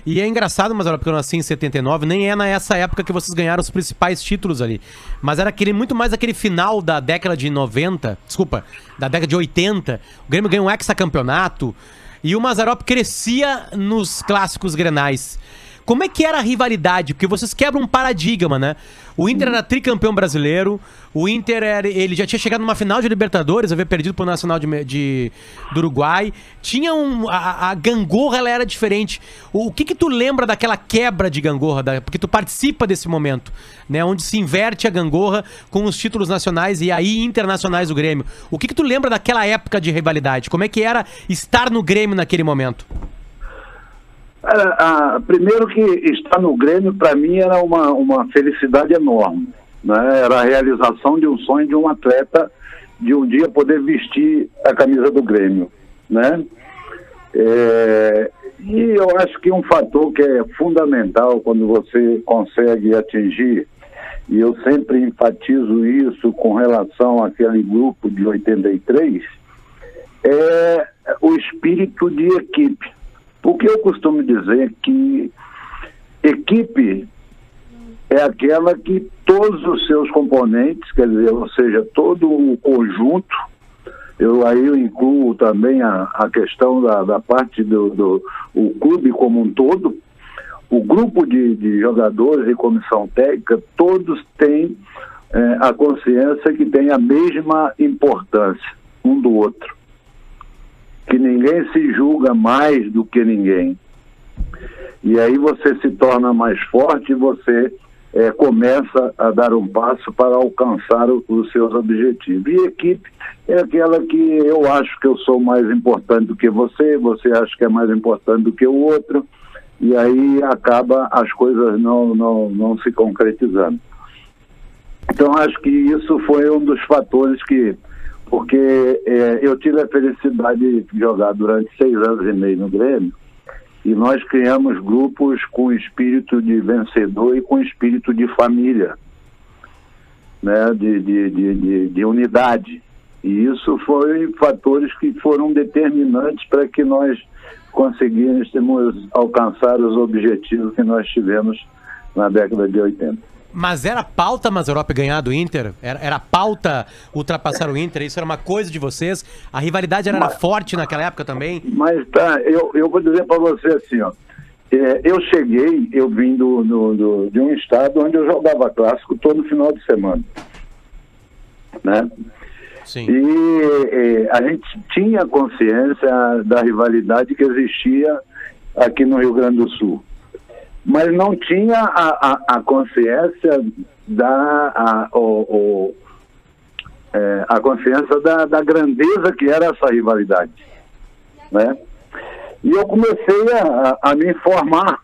E é engraçado, Mazarop, porque eu nasci em 79, nem é nessa época que vocês ganharam os principais títulos ali. Mas era aquele muito mais aquele final da década de 90, desculpa, da década de 80. O Grêmio ganhou um hexacampeonato e o Mazarop crescia nos clássicos grenais. Como é que era a rivalidade? Porque vocês quebram um paradigma, né? O Inter era tricampeão brasileiro, o Inter era, ele já tinha chegado numa final de Libertadores, havia perdido pro Nacional de, de- do Uruguai. Tinha um. A, a gangorra ela era diferente. O, o que que tu lembra daquela quebra de gangorra? Da- porque tu participa desse momento, né? Onde se inverte a gangorra com os títulos nacionais e aí internacionais do Grêmio. O que que tu lembra daquela época de rivalidade? Como é que era estar no Grêmio naquele momento? Era, a- primeiro que estar no Grêmio, para mim, era uma, uma felicidade enorme. Né? Era a realização de um sonho de um atleta de um dia poder vestir a camisa do Grêmio. Né? É, e eu acho que um fator que é fundamental quando você consegue atingir, e eu sempre enfatizo isso com relação àquele grupo de 83, é o espírito de equipe. Porque eu costumo dizer que equipe é aquela que todos os seus componentes, quer dizer, ou seja, todo o conjunto, eu aí eu incluo também a, a questão da, da parte do, do o clube como um todo, o grupo de, de jogadores e comissão técnica, todos têm eh, a consciência que tem a mesma importância um do outro que ninguém se julga mais do que ninguém. E aí você se torna mais forte e você eh, começa a dar um passo para alcançar o- os seus objetivos. E equipe é aquela que eu acho que eu sou mais importante do que você, você acha que é mais importante do que o outro, e aí acaba as coisas não, não, não se concretizando. Então acho que isso foi um dos fatores que, porque eh, eu tive a felicidade de jogar durante seis anos e meio no Grêmio, e nós criamos grupos com espírito de vencedor e com espírito de família, né, de, de, de, de, de unidade. E isso foi fatores que foram determinantes para que nós conseguíssemos alcançar os objetivos que nós tivemos na década de 80. Mas era pauta Mazarop ganhar do Inter? Era, era pauta ultrapassar o Inter? Isso era uma coisa de vocês? A rivalidade era, era forte naquela época também? Mas tá, eu, eu vou dizer para você assim, ó. É, eu cheguei, eu vim do, do- do- de um estado onde eu jogava clássico todo final de semana. Né? Sim. E é, a gente tinha consciência da rivalidade que existia aqui no Rio Grande do Sul. Mas não tinha a, a, a consciência da. A, o, o- é, a consciência da, da grandeza que era essa rivalidade. Né? E eu comecei a, a me informar,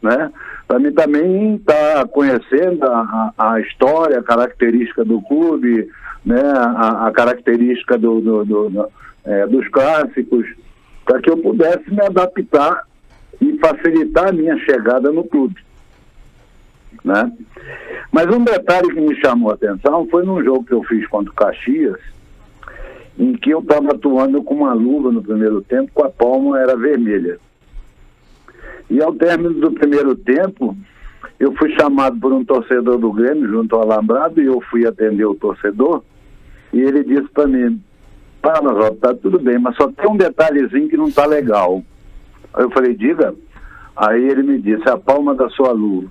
né? Para mim também estar conhecendo a, a, história, a característica do clube, né? A, a característica do, do- do- do, eh, dos clássicos, para que eu pudesse me adaptar e facilitar a minha chegada no clube. Né? Mas um detalhe que me chamou a atenção foi num jogo que eu fiz contra o Caxias, em que eu estava atuando com uma luva no primeiro tempo, com a palma era vermelha. E ao término do primeiro tempo, eu fui chamado por um torcedor do Grêmio junto ao Alambrado e eu fui atender o torcedor e ele disse para mim, pá, mas tá tudo bem, mas só tem um detalhezinho que não tá legal. Aí eu falei, diga. Aí ele me disse, a palma da sua luva.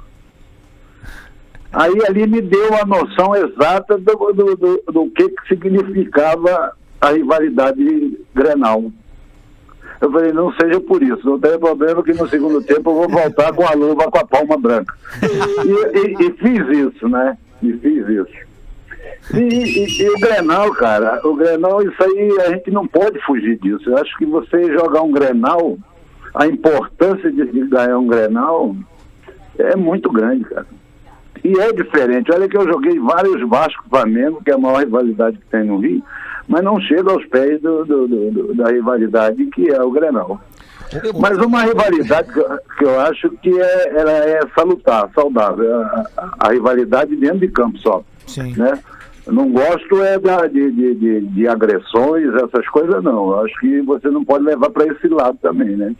Aí ali me deu a noção exata do, do, do, do que, que significava a rivalidade Grenal. Eu falei, não seja por isso, não tem problema que no segundo tempo eu vou voltar com a luva com a palma branca. E, e- e fiz isso, né? E fiz isso. E, e- e o Grenal, cara, o Grenal, isso aí a gente não pode fugir disso. Eu acho que você jogar um Grenal, a importância de, de ganhar um Grenal é muito grande, cara. E é diferente. Olha que eu joguei vários Vasco Flamengo, que é a maior rivalidade que tem no Rio, mas não chega aos pés do- do- do- da rivalidade que é o Grenal. Mas uma rivalidade que, eu- que eu acho que é, ela é salutar, saudável, a, a- a rivalidade dentro de campo só. Sim. Né? Não gosto é da, de, de, de, de agressões, essas coisas não. Eu acho que você não pode levar para esse lado também, né?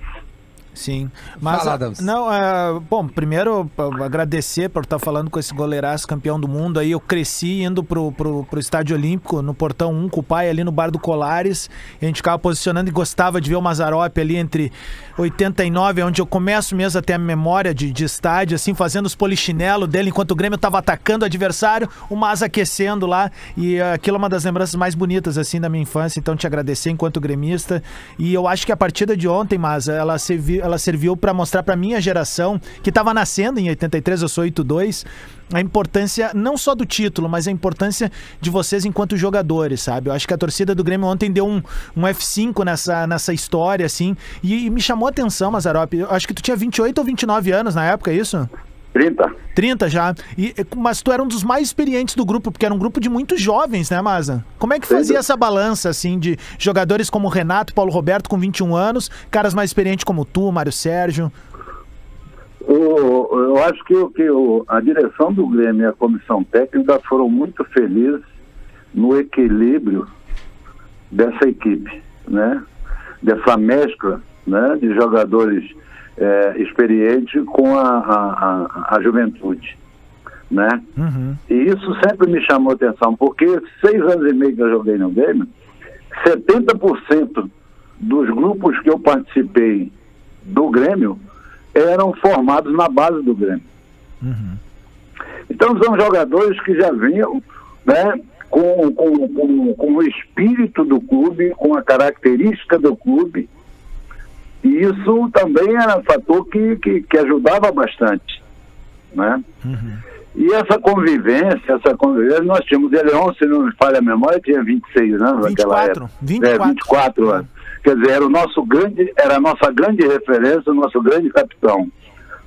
Sim. Mas, Fala, Adams. não, é, bom, primeiro agradecer por estar falando com esse goleiraço campeão do mundo. Aí eu cresci indo pro, pro, pro Estádio Olímpico, no Portão 1, com o pai ali no Bar do Colares. A gente ficava posicionando e gostava de ver o Mazarop ali entre 89, onde eu começo mesmo a ter a memória de, de estádio, assim, fazendo os polichinelo dele enquanto o Grêmio tava atacando o adversário, o Mas aquecendo lá. E eh, aquilo é uma das lembranças mais bonitas, assim, da minha infância. Então, te agradecer enquanto gremista. E eu acho que a partida de ontem, Mas, ela serviu, ela serviu para mostrar pra minha geração, que tava nascendo em 83, eu sou 82, a importância não só do título, mas a importância de vocês enquanto jogadores, sabe? Eu acho que a torcida do Grêmio ontem deu um, um F5 nessa, nessa história, assim, e, e me chamou a atenção, Mazarop. Eu acho que tu tinha 28 ou 29 anos na época, é isso? 30. 30 já. E, mas tu era um dos mais experientes do grupo, porque era um grupo de muitos jovens, né, Maza? Como é que fazia essa balança, assim, de jogadores como Renato, Paulo Roberto com 21 anos, caras mais experientes como tu, Mário Sérgio? O- eu acho que, que o- a direção do Grêmio e a comissão técnica foram muito felizes no equilíbrio dessa equipe, né? Dessa mescla né? de jogadores eh, experientes com a, a, a, a juventude, né? E isso sempre me chamou atenção, porque seis anos e meio que eu joguei no Grêmio, 70% dos grupos que eu participei do Grêmio eram formados na base do Grêmio. Então são jogadores que já vinham né, com, com, com, com o espírito do clube, com a característica do clube, E isso também era fator que, que, que ajudava bastante, né? E essa convivência, essa convivência, nós tínhamos ele Leão, se não me falha a memória, tinha 26 anos naquela 24, época. 24. É, 24 anos. Quer dizer, era o nosso grande, era a nossa grande referência, o nosso grande capitão,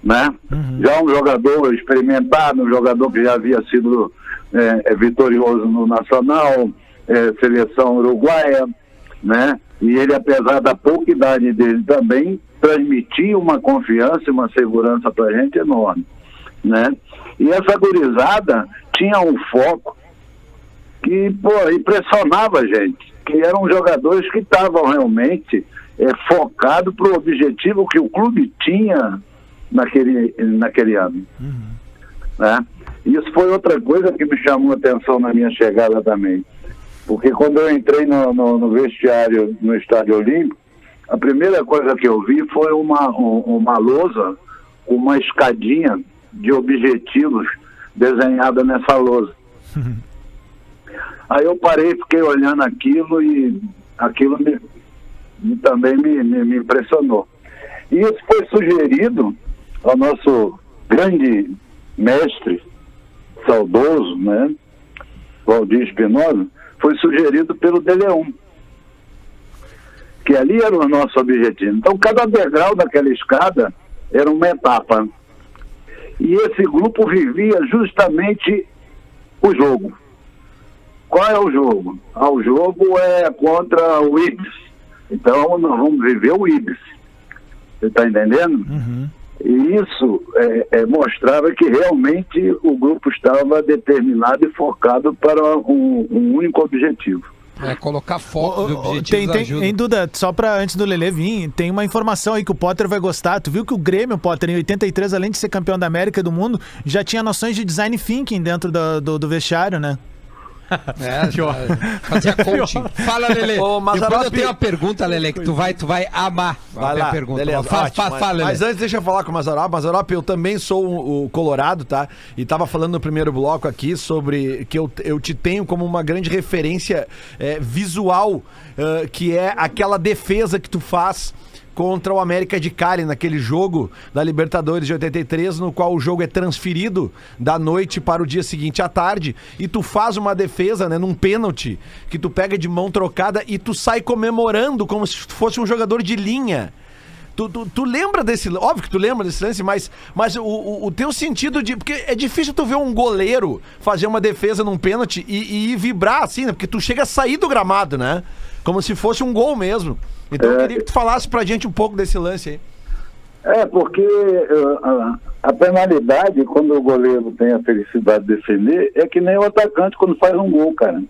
né? Já um jogador experimentado, um jogador que já havia sido é, é, vitorioso no Nacional, é, seleção uruguaia, né? E ele, apesar da pouca idade dele também, transmitia uma confiança e uma segurança pra gente enorme, né? E essa gurizada tinha um foco que, pô, impressionava a gente, que eram jogadores que estavam realmente é, focados para o objetivo que o clube tinha naquele, naquele ano. Né? Isso foi outra coisa que me chamou a atenção na minha chegada também. Porque quando eu entrei no, no- no vestiário no Estádio Olímpico, a primeira coisa que eu vi foi uma, um- uma lousa com uma escadinha de objetivos desenhada nessa lousa. [LAUGHS] Aí eu parei, fiquei olhando aquilo e aquilo me, me- também me, me- me impressionou. E isso foi sugerido ao nosso grande mestre, saudoso, né, Valdir Espinosa, foi sugerido pelo Deleon, que ali era o nosso objetivo. Então, cada degrau daquela escada era uma etapa. E esse grupo vivia justamente o jogo. Qual é o jogo? Ah, o jogo é contra o Ibis. Então, nós vamos viver o Ibis. Você está entendendo? E isso é, é, mostrava que realmente o grupo estava determinado e focado para um, um único objetivo. É, colocar foco objetivos Tem, tem, ajuda. hein, Duda, só pra antes do Lelê vir, tem uma informação aí que o Potter vai gostar. Tu viu que o Grêmio, Potter, em 83, além de ser campeão da América e do mundo, já tinha noções de design thinking dentro do, do, do vestiário, né? É, [LAUGHS] fazia [LAUGHS] coaching. Fala, Lele. Ô, Depois eu tenho uma pergunta, Lele, que tu vai, tu vai amar. Vai a minha lá, pergunta. beleza, Fa- ótimo, fa- mas- fala, Lele. Mas antes deixa eu falar com o Mazarop. Mazarop, eu também sou o, o colorado, tá? E tava falando no primeiro bloco aqui sobre que eu, eu te tenho como uma grande referência é, visual, eh, que é aquela defesa que tu faz contra o América de Cali naquele jogo da Libertadores de 83, no qual o jogo é transferido da noite para o dia seguinte à tarde, e tu faz uma defesa, né, num pênalti, que tu pega de mão trocada e tu sai comemorando como se fosse um jogador de linha. Tu, tu, tu lembra desse. Óbvio que tu lembra desse lance, mas, mas o, o, o teu sentido de. Porque é difícil tu ver um goleiro fazer uma defesa num pênalti e, e vibrar assim, né? Porque tu chega a sair do gramado, né? Como se fosse um gol mesmo. Então eu É. queria que tu falasse pra gente um pouco desse lance aí. É, porque a, a penalidade, quando o goleiro tem a felicidade de defender, é que nem o atacante quando faz um gol, cara.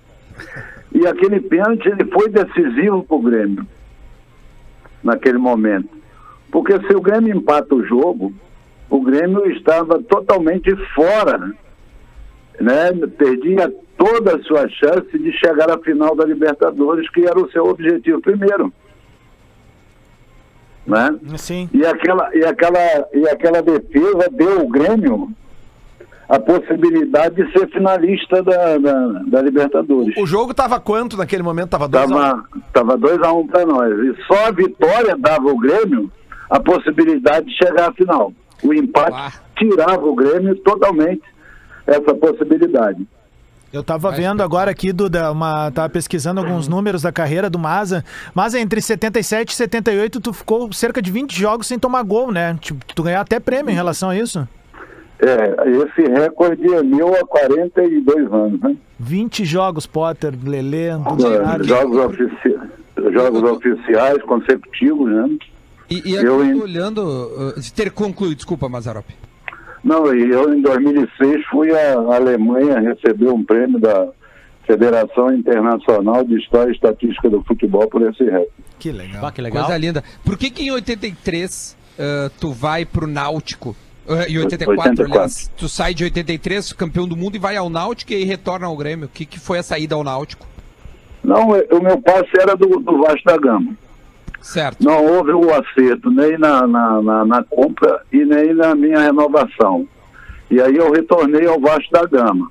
E aquele pênalti, ele foi decisivo pro Grêmio, naquele momento. Porque se o Grêmio empata o jogo, o Grêmio estava totalmente fora, né? Perdia toda a sua chance de chegar à final da Libertadores, que era o seu objetivo primeiro. Né? Sim. E aquela, e aquela, e aquela defesa deu ao Grêmio a possibilidade de ser finalista da, da, da Libertadores. O jogo tava quanto naquele momento? Tava 2 a 1 Tava, tava 2 a 1 um para nós. E só a vitória dava ao Grêmio a possibilidade de chegar à final. O empate tirava o Grêmio totalmente essa possibilidade. Eu tava vendo agora aqui, Duda, uma, tava pesquisando alguns números da carreira do Maza. Maza, entre 77 e 78, tu ficou cerca de 20 jogos sem tomar gol, né? Tipo, tu ganhou até prêmio em relação a isso. É, esse recorde é meu há 42 anos, né? 20 jogos, Potter, Lelê, É, Duda. Jogos, ofici... jogos oficiais consecutivos, né? E, e aqui Eu eu em- tô olhando. uh, ter concluído, desculpa, Mazarop. Não, e eu em 2006 fui à Alemanha receber um prêmio da Federação Internacional de História e Estatística do Futebol por esse recorde. Que legal. Ah, que legal. Coisa linda. Por que, que em 83 uh, tu vai pro Náutico? Uh, em 84, 84. aliás. Tu sai de 83, campeão do mundo, e vai ao Náutico e aí retorna ao Grêmio. O que, que foi a saída ao Náutico? Não, o meu passe era do, do Vasco da Gama. Certo. Não houve o acerto nem na, na, na, na compra e nem na minha renovação. E aí eu retornei ao Vasco da Gama.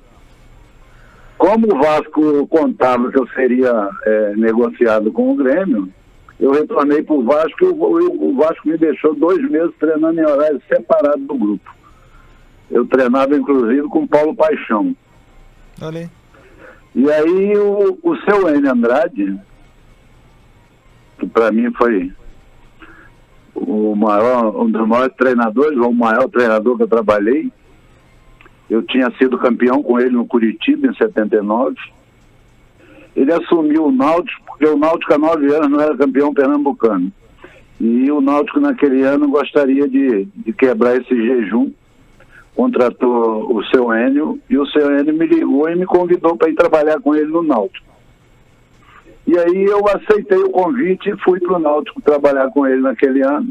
Como o Vasco contava que eu seria eh, negociado com o Grêmio, eu retornei para o Vasco e o, o- Vasco me deixou dois meses treinando em horários separados do grupo. Eu treinava, inclusive, com o Paulo Paixão. Olha aí. E aí o, o seu N. Andrade, que para mim foi o maior, um dos maiores treinadores, ou o maior treinador que eu trabalhei. Eu tinha sido campeão com ele no Curitiba em 79. Ele assumiu o Náutico, porque o Náutico há nove anos não era campeão pernambucano. E o Náutico naquele ano gostaria de, de quebrar esse jejum contratou o seu Enio e o seu Enio me ligou e me convidou para ir trabalhar com ele no Náutico. E aí eu aceitei o convite e fui para o Náutico trabalhar com ele naquele ano.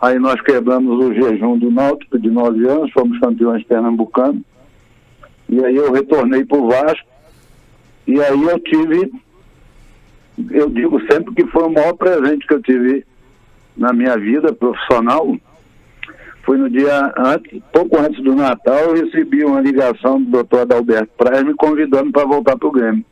Aí nós quebramos o jejum do Náutico de nove anos, fomos campeões pernambucanos. E aí eu retornei para o Vasco. E aí eu tive, eu digo sempre que foi o maior presente que eu tive na minha vida profissional, foi no dia antes, pouco antes do Natal, eu recebi uma ligação do doutor Adalberto Praia me convidando para voltar para o Grêmio.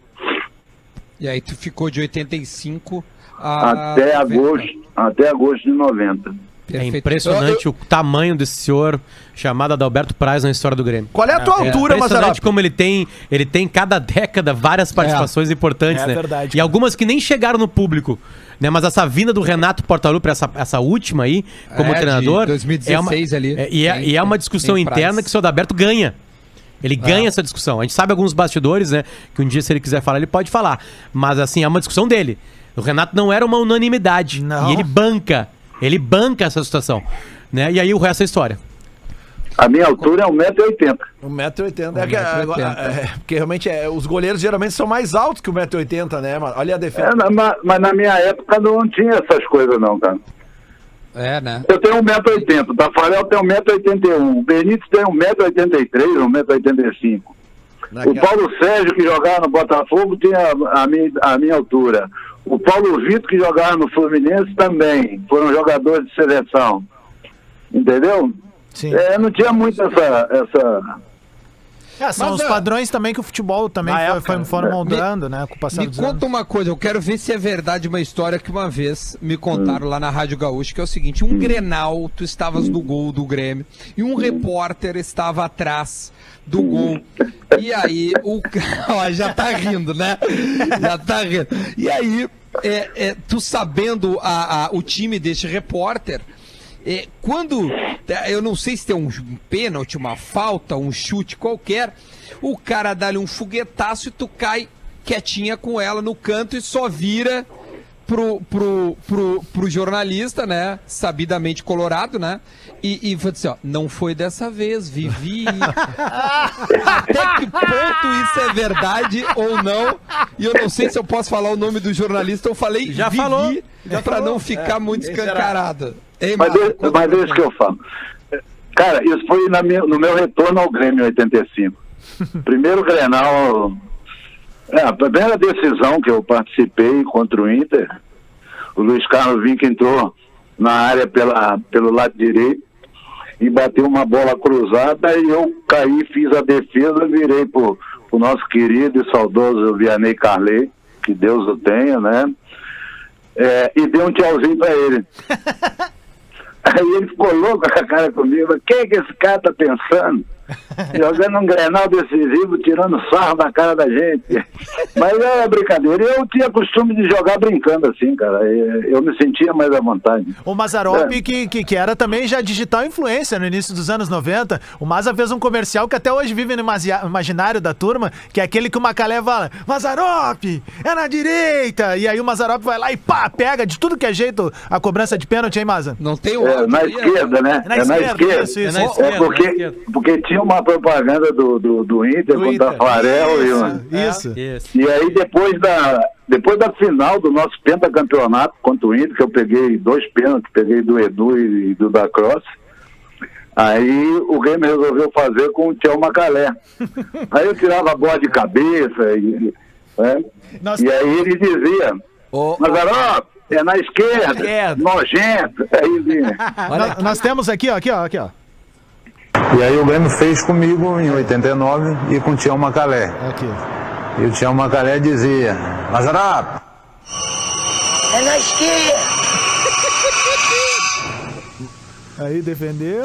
E aí tu ficou de 85 a... até agosto, até agosto de 90. É impressionante o tamanho desse senhor chamado Adalberto Praz na história do Grêmio. Qual é a tua altura, impressionante Mazzaropi? como ele tem, ele tem cada década várias participações importantes, É né? verdade, E algumas que nem chegaram no público, né? Mas essa vinda do Renato Portaluppi, essa, essa última aí, como É, treinador... 2016 é uma, ali. é- e, é, Tem- e é uma discussão interna Praz. que o seu Adalberto ganha. Ele ganha essa discussão. A gente sabe alguns bastidores, né? Que um dia, se ele quiser falar, ele pode falar. Mas, assim, é uma discussão dele. O Renato não era uma unanimidade. Não. E ele banca. Ele banca essa situação. Né? E aí o resto é história. A minha altura é 1,80m. 1,80m. É, que, 1,80m. é, porque realmente é, os goleiros geralmente são mais altos que 1,80m, né? mano? Olha a defesa. É, na- ma- mas na minha época não tinha essas coisas não, cara. É, né? Eu tenho 1,80m, o Tafarel tem 1,81m, o Benítez tem 1,83m, 1,85m. O Naquela- Paulo Sérgio, que jogava no Botafogo, tinha a minha, a minha altura. O Paulo Vitor, que jogava no Fluminense, também. Foram jogadores de seleção. Entendeu? Sim. É, não tinha muito essa. essa... É, são Mas, os padrões também que o futebol também foi, época, foi, foram né? moldando, né? Com o passar Me dos conta anos. uma coisa, eu quero ver se é verdade uma história que uma vez me contaram lá na Rádio Gaúcha, que é o seguinte, um Grenal, tu estavas no gol do Grêmio, e um repórter estava atrás do gol. E aí o cara, [LAUGHS] já tá rindo, né? Já tá rindo. E aí, é, é, tu sabendo a, a- o time deste repórter, é, quando é, eu não sei se tem um pênalti, uma falta, um chute qualquer, o cara dá-lhe um foguetaço e tu cai quietinha com ela no canto e só vira pro, pro, pro, pro jornalista, né? Sabidamente colorado, né? E, e falou assim, ó, não foi dessa vez, Vivi. [LAUGHS] Até que ponto isso é verdade ou não? E eu não sei se eu posso falar o nome do jornalista, eu falei Já Vivi, falou. pra não ficar muito quem será? escancarado. Ei, Mas, Marco, mas deixa mim. que eu falo. Cara, isso foi na minha- no meu retorno ao Grêmio em 85. Primeiro Grenal. É, a primeira decisão que eu participei contra o Inter, o Luiz Carlos Vinck entrou na área pela, pelo lado direito e bateu uma bola cruzada e eu caí, fiz a defesa, virei pro, pro nosso querido e saudoso Vianney Carlet, que Deus o tenha, né? É, e dei um tchauzinho pra ele. [LAUGHS] Aí ele ficou louco com a cara comigo. O que, é que esse cara tá pensando? [LAUGHS] Jogando um grenal decisivo, tirando sarro da cara da gente. Mas era brincadeira. Eu tinha costume de jogar brincando assim, cara. Eu me sentia mais à vontade. O Mazarop, É. que, que, que era também já digital influência no início dos anos 90. O Maza fez um comercial que até hoje vive no imaginário da turma, que é aquele que o Macalé fala: Mazarop, é na direita! E aí o Mazarop vai lá e pá, pega de tudo que é jeito a cobrança de pênalti, hein, Maza? Não tem o É, na aí, esquerda, né? É na esquerda, isso, isso. É na É esquerda, na porque, esquerda. porque tinha uma propaganda do, do, do Inter Do com o Inter. Tafarel e uma, Isso. Isso. E aí depois da, depois da final do nosso pentacampeonato contra o Inter, que eu peguei dois pênaltis, peguei do Edu e do da Cross, aí o Grêmio resolveu fazer com o Tchel Macalé. [LAUGHS] aí eu tirava a bola de cabeça e, né? E aí ele dizia, Ô, ô, Mazarop, é na esquerda, Esquerda. nojento. Aí. [LAUGHS] Nós, nós temos aqui, ó, aqui, ó, aqui, ó. E aí o Grêmio fez comigo em 89 e com o Tião Macalé. Aqui. E o Tião Macalé dizia, Mazarap, É na esquerda. [LAUGHS] Aí defendeu.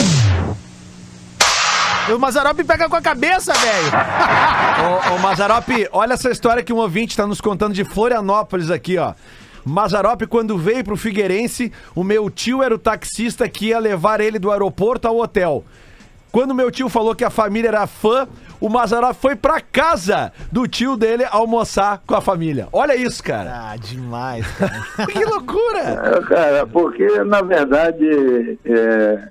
E o Mazarop pega com a cabeça, velho. [LAUGHS] Ô, ô Mazarop, olha essa história que um ouvinte tá nos contando de Florianópolis aqui, ó. Mazarop, quando veio pro Figueirense, o meu tio era o taxista que ia levar ele do aeroporto ao hotel. Quando meu tio falou que a família era fã, o Mazarop foi pra casa do tio dele almoçar com a família. Olha isso, cara. Ah, demais, cara. [LAUGHS] que loucura! É, cara, porque na verdade é,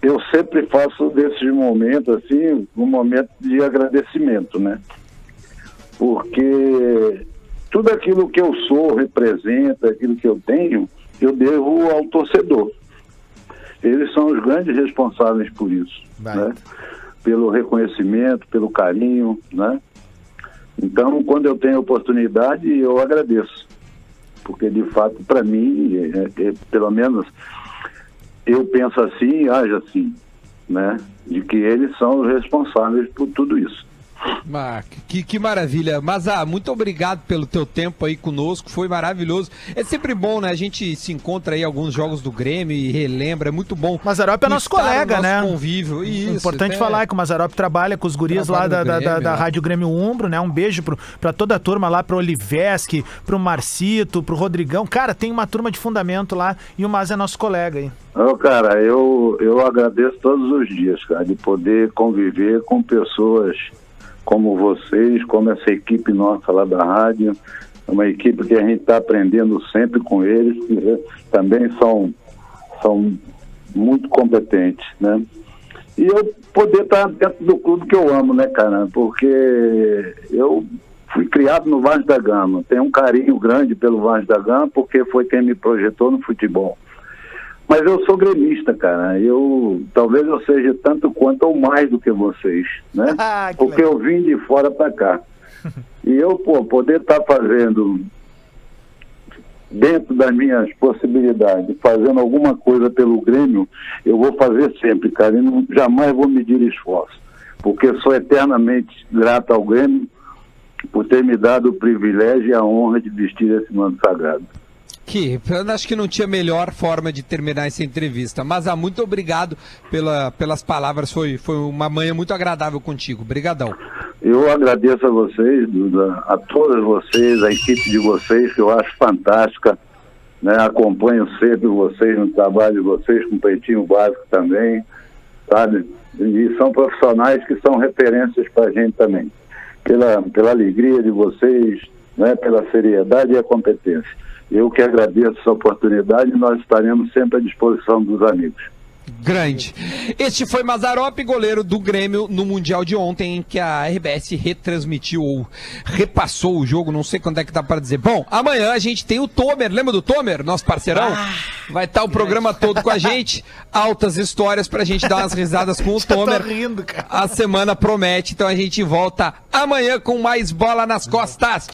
eu sempre faço desses momentos assim um momento de agradecimento, né? Porque tudo aquilo que eu sou, representa, aquilo que eu tenho, eu devo ao torcedor. Eles são os grandes responsáveis por isso, né? Pelo reconhecimento, pelo carinho, né? Então, quando eu tenho oportunidade, eu agradeço. Porque, de fato, para mim, é- é- pelo menos, eu penso assim e ajo assim, né? De que eles são os responsáveis por tudo isso. Ah, que, que maravilha. Mas, ah, muito obrigado pelo teu tempo aí conosco, foi maravilhoso. É sempre bom, né? A gente se encontra aí em alguns jogos do Grêmio e relembra, é muito bom. Mazarop é nosso estar no colega, nosso né? convívio. Isso, Importante né? falar que o Mazarop trabalha com os guris lá da, no da, da- Grêmio, da né? Rádio Grêmio Umbro, né? Um beijo pro, pra toda a turma lá, pro Oliveski, pro Marcito, pro Rodrigão. Cara, tem uma turma de fundamento lá e o Maz é nosso colega aí. Ô, cara, eu, eu agradeço todos os dias, cara, de poder conviver com pessoas como vocês, como essa equipe nossa lá da rádio. É uma equipe que a gente está aprendendo sempre com eles, que eh, também são, são muito competentes, né? E eu poder estar dentro do clube que eu amo, né, cara? Porque eu fui criado no Vaz da Gama, tenho um carinho grande pelo Vaz da Gama, porque foi quem me projetou no futebol. Mas eu sou gremista, cara. Eu talvez eu seja tanto quanto ou mais do que vocês, né? [LAUGHS] Porque eu vim de fora para cá. [LAUGHS] E eu, pô, poder estar fazendo dentro das minhas possibilidades, fazendo alguma coisa pelo Grêmio, eu vou fazer sempre, cara. E não, jamais vou medir esforço. Porque sou eternamente grato ao Grêmio por ter me dado o privilégio e a honra de vestir esse manto sagrado. Que acho que não tinha melhor forma de terminar essa entrevista. Mas ah, muito obrigado pela, pelas palavras. Foi, foi uma manhã muito agradável contigo. Obrigadão. Eu agradeço a vocês, Duda, a todas vocês, a equipe de vocês, que eu acho fantástica. Né? Acompanho sempre vocês no trabalho de vocês, com o Peitinho Básico também, sabe? E são profissionais que são referências para a gente também. Pela, pela alegria de vocês, né? pela seriedade e a competência. Eu que agradeço essa oportunidade e nós estaremos sempre à disposição dos amigos. Grande. Este foi Mazarop, goleiro do Grêmio no Mundial de ontem, em que a RBS retransmitiu ou repassou o jogo, não sei quando é que dá para dizer. Bom, amanhã a gente tem o Tomer, lembra do Tomer, nosso parceirão? Vai estar o programa todo com a gente, [LAUGHS] altas histórias pra gente dar umas risadas com o [LAUGHS] Tomer. rindo, cara. A semana promete, então a gente volta amanhã com mais bola nas costas.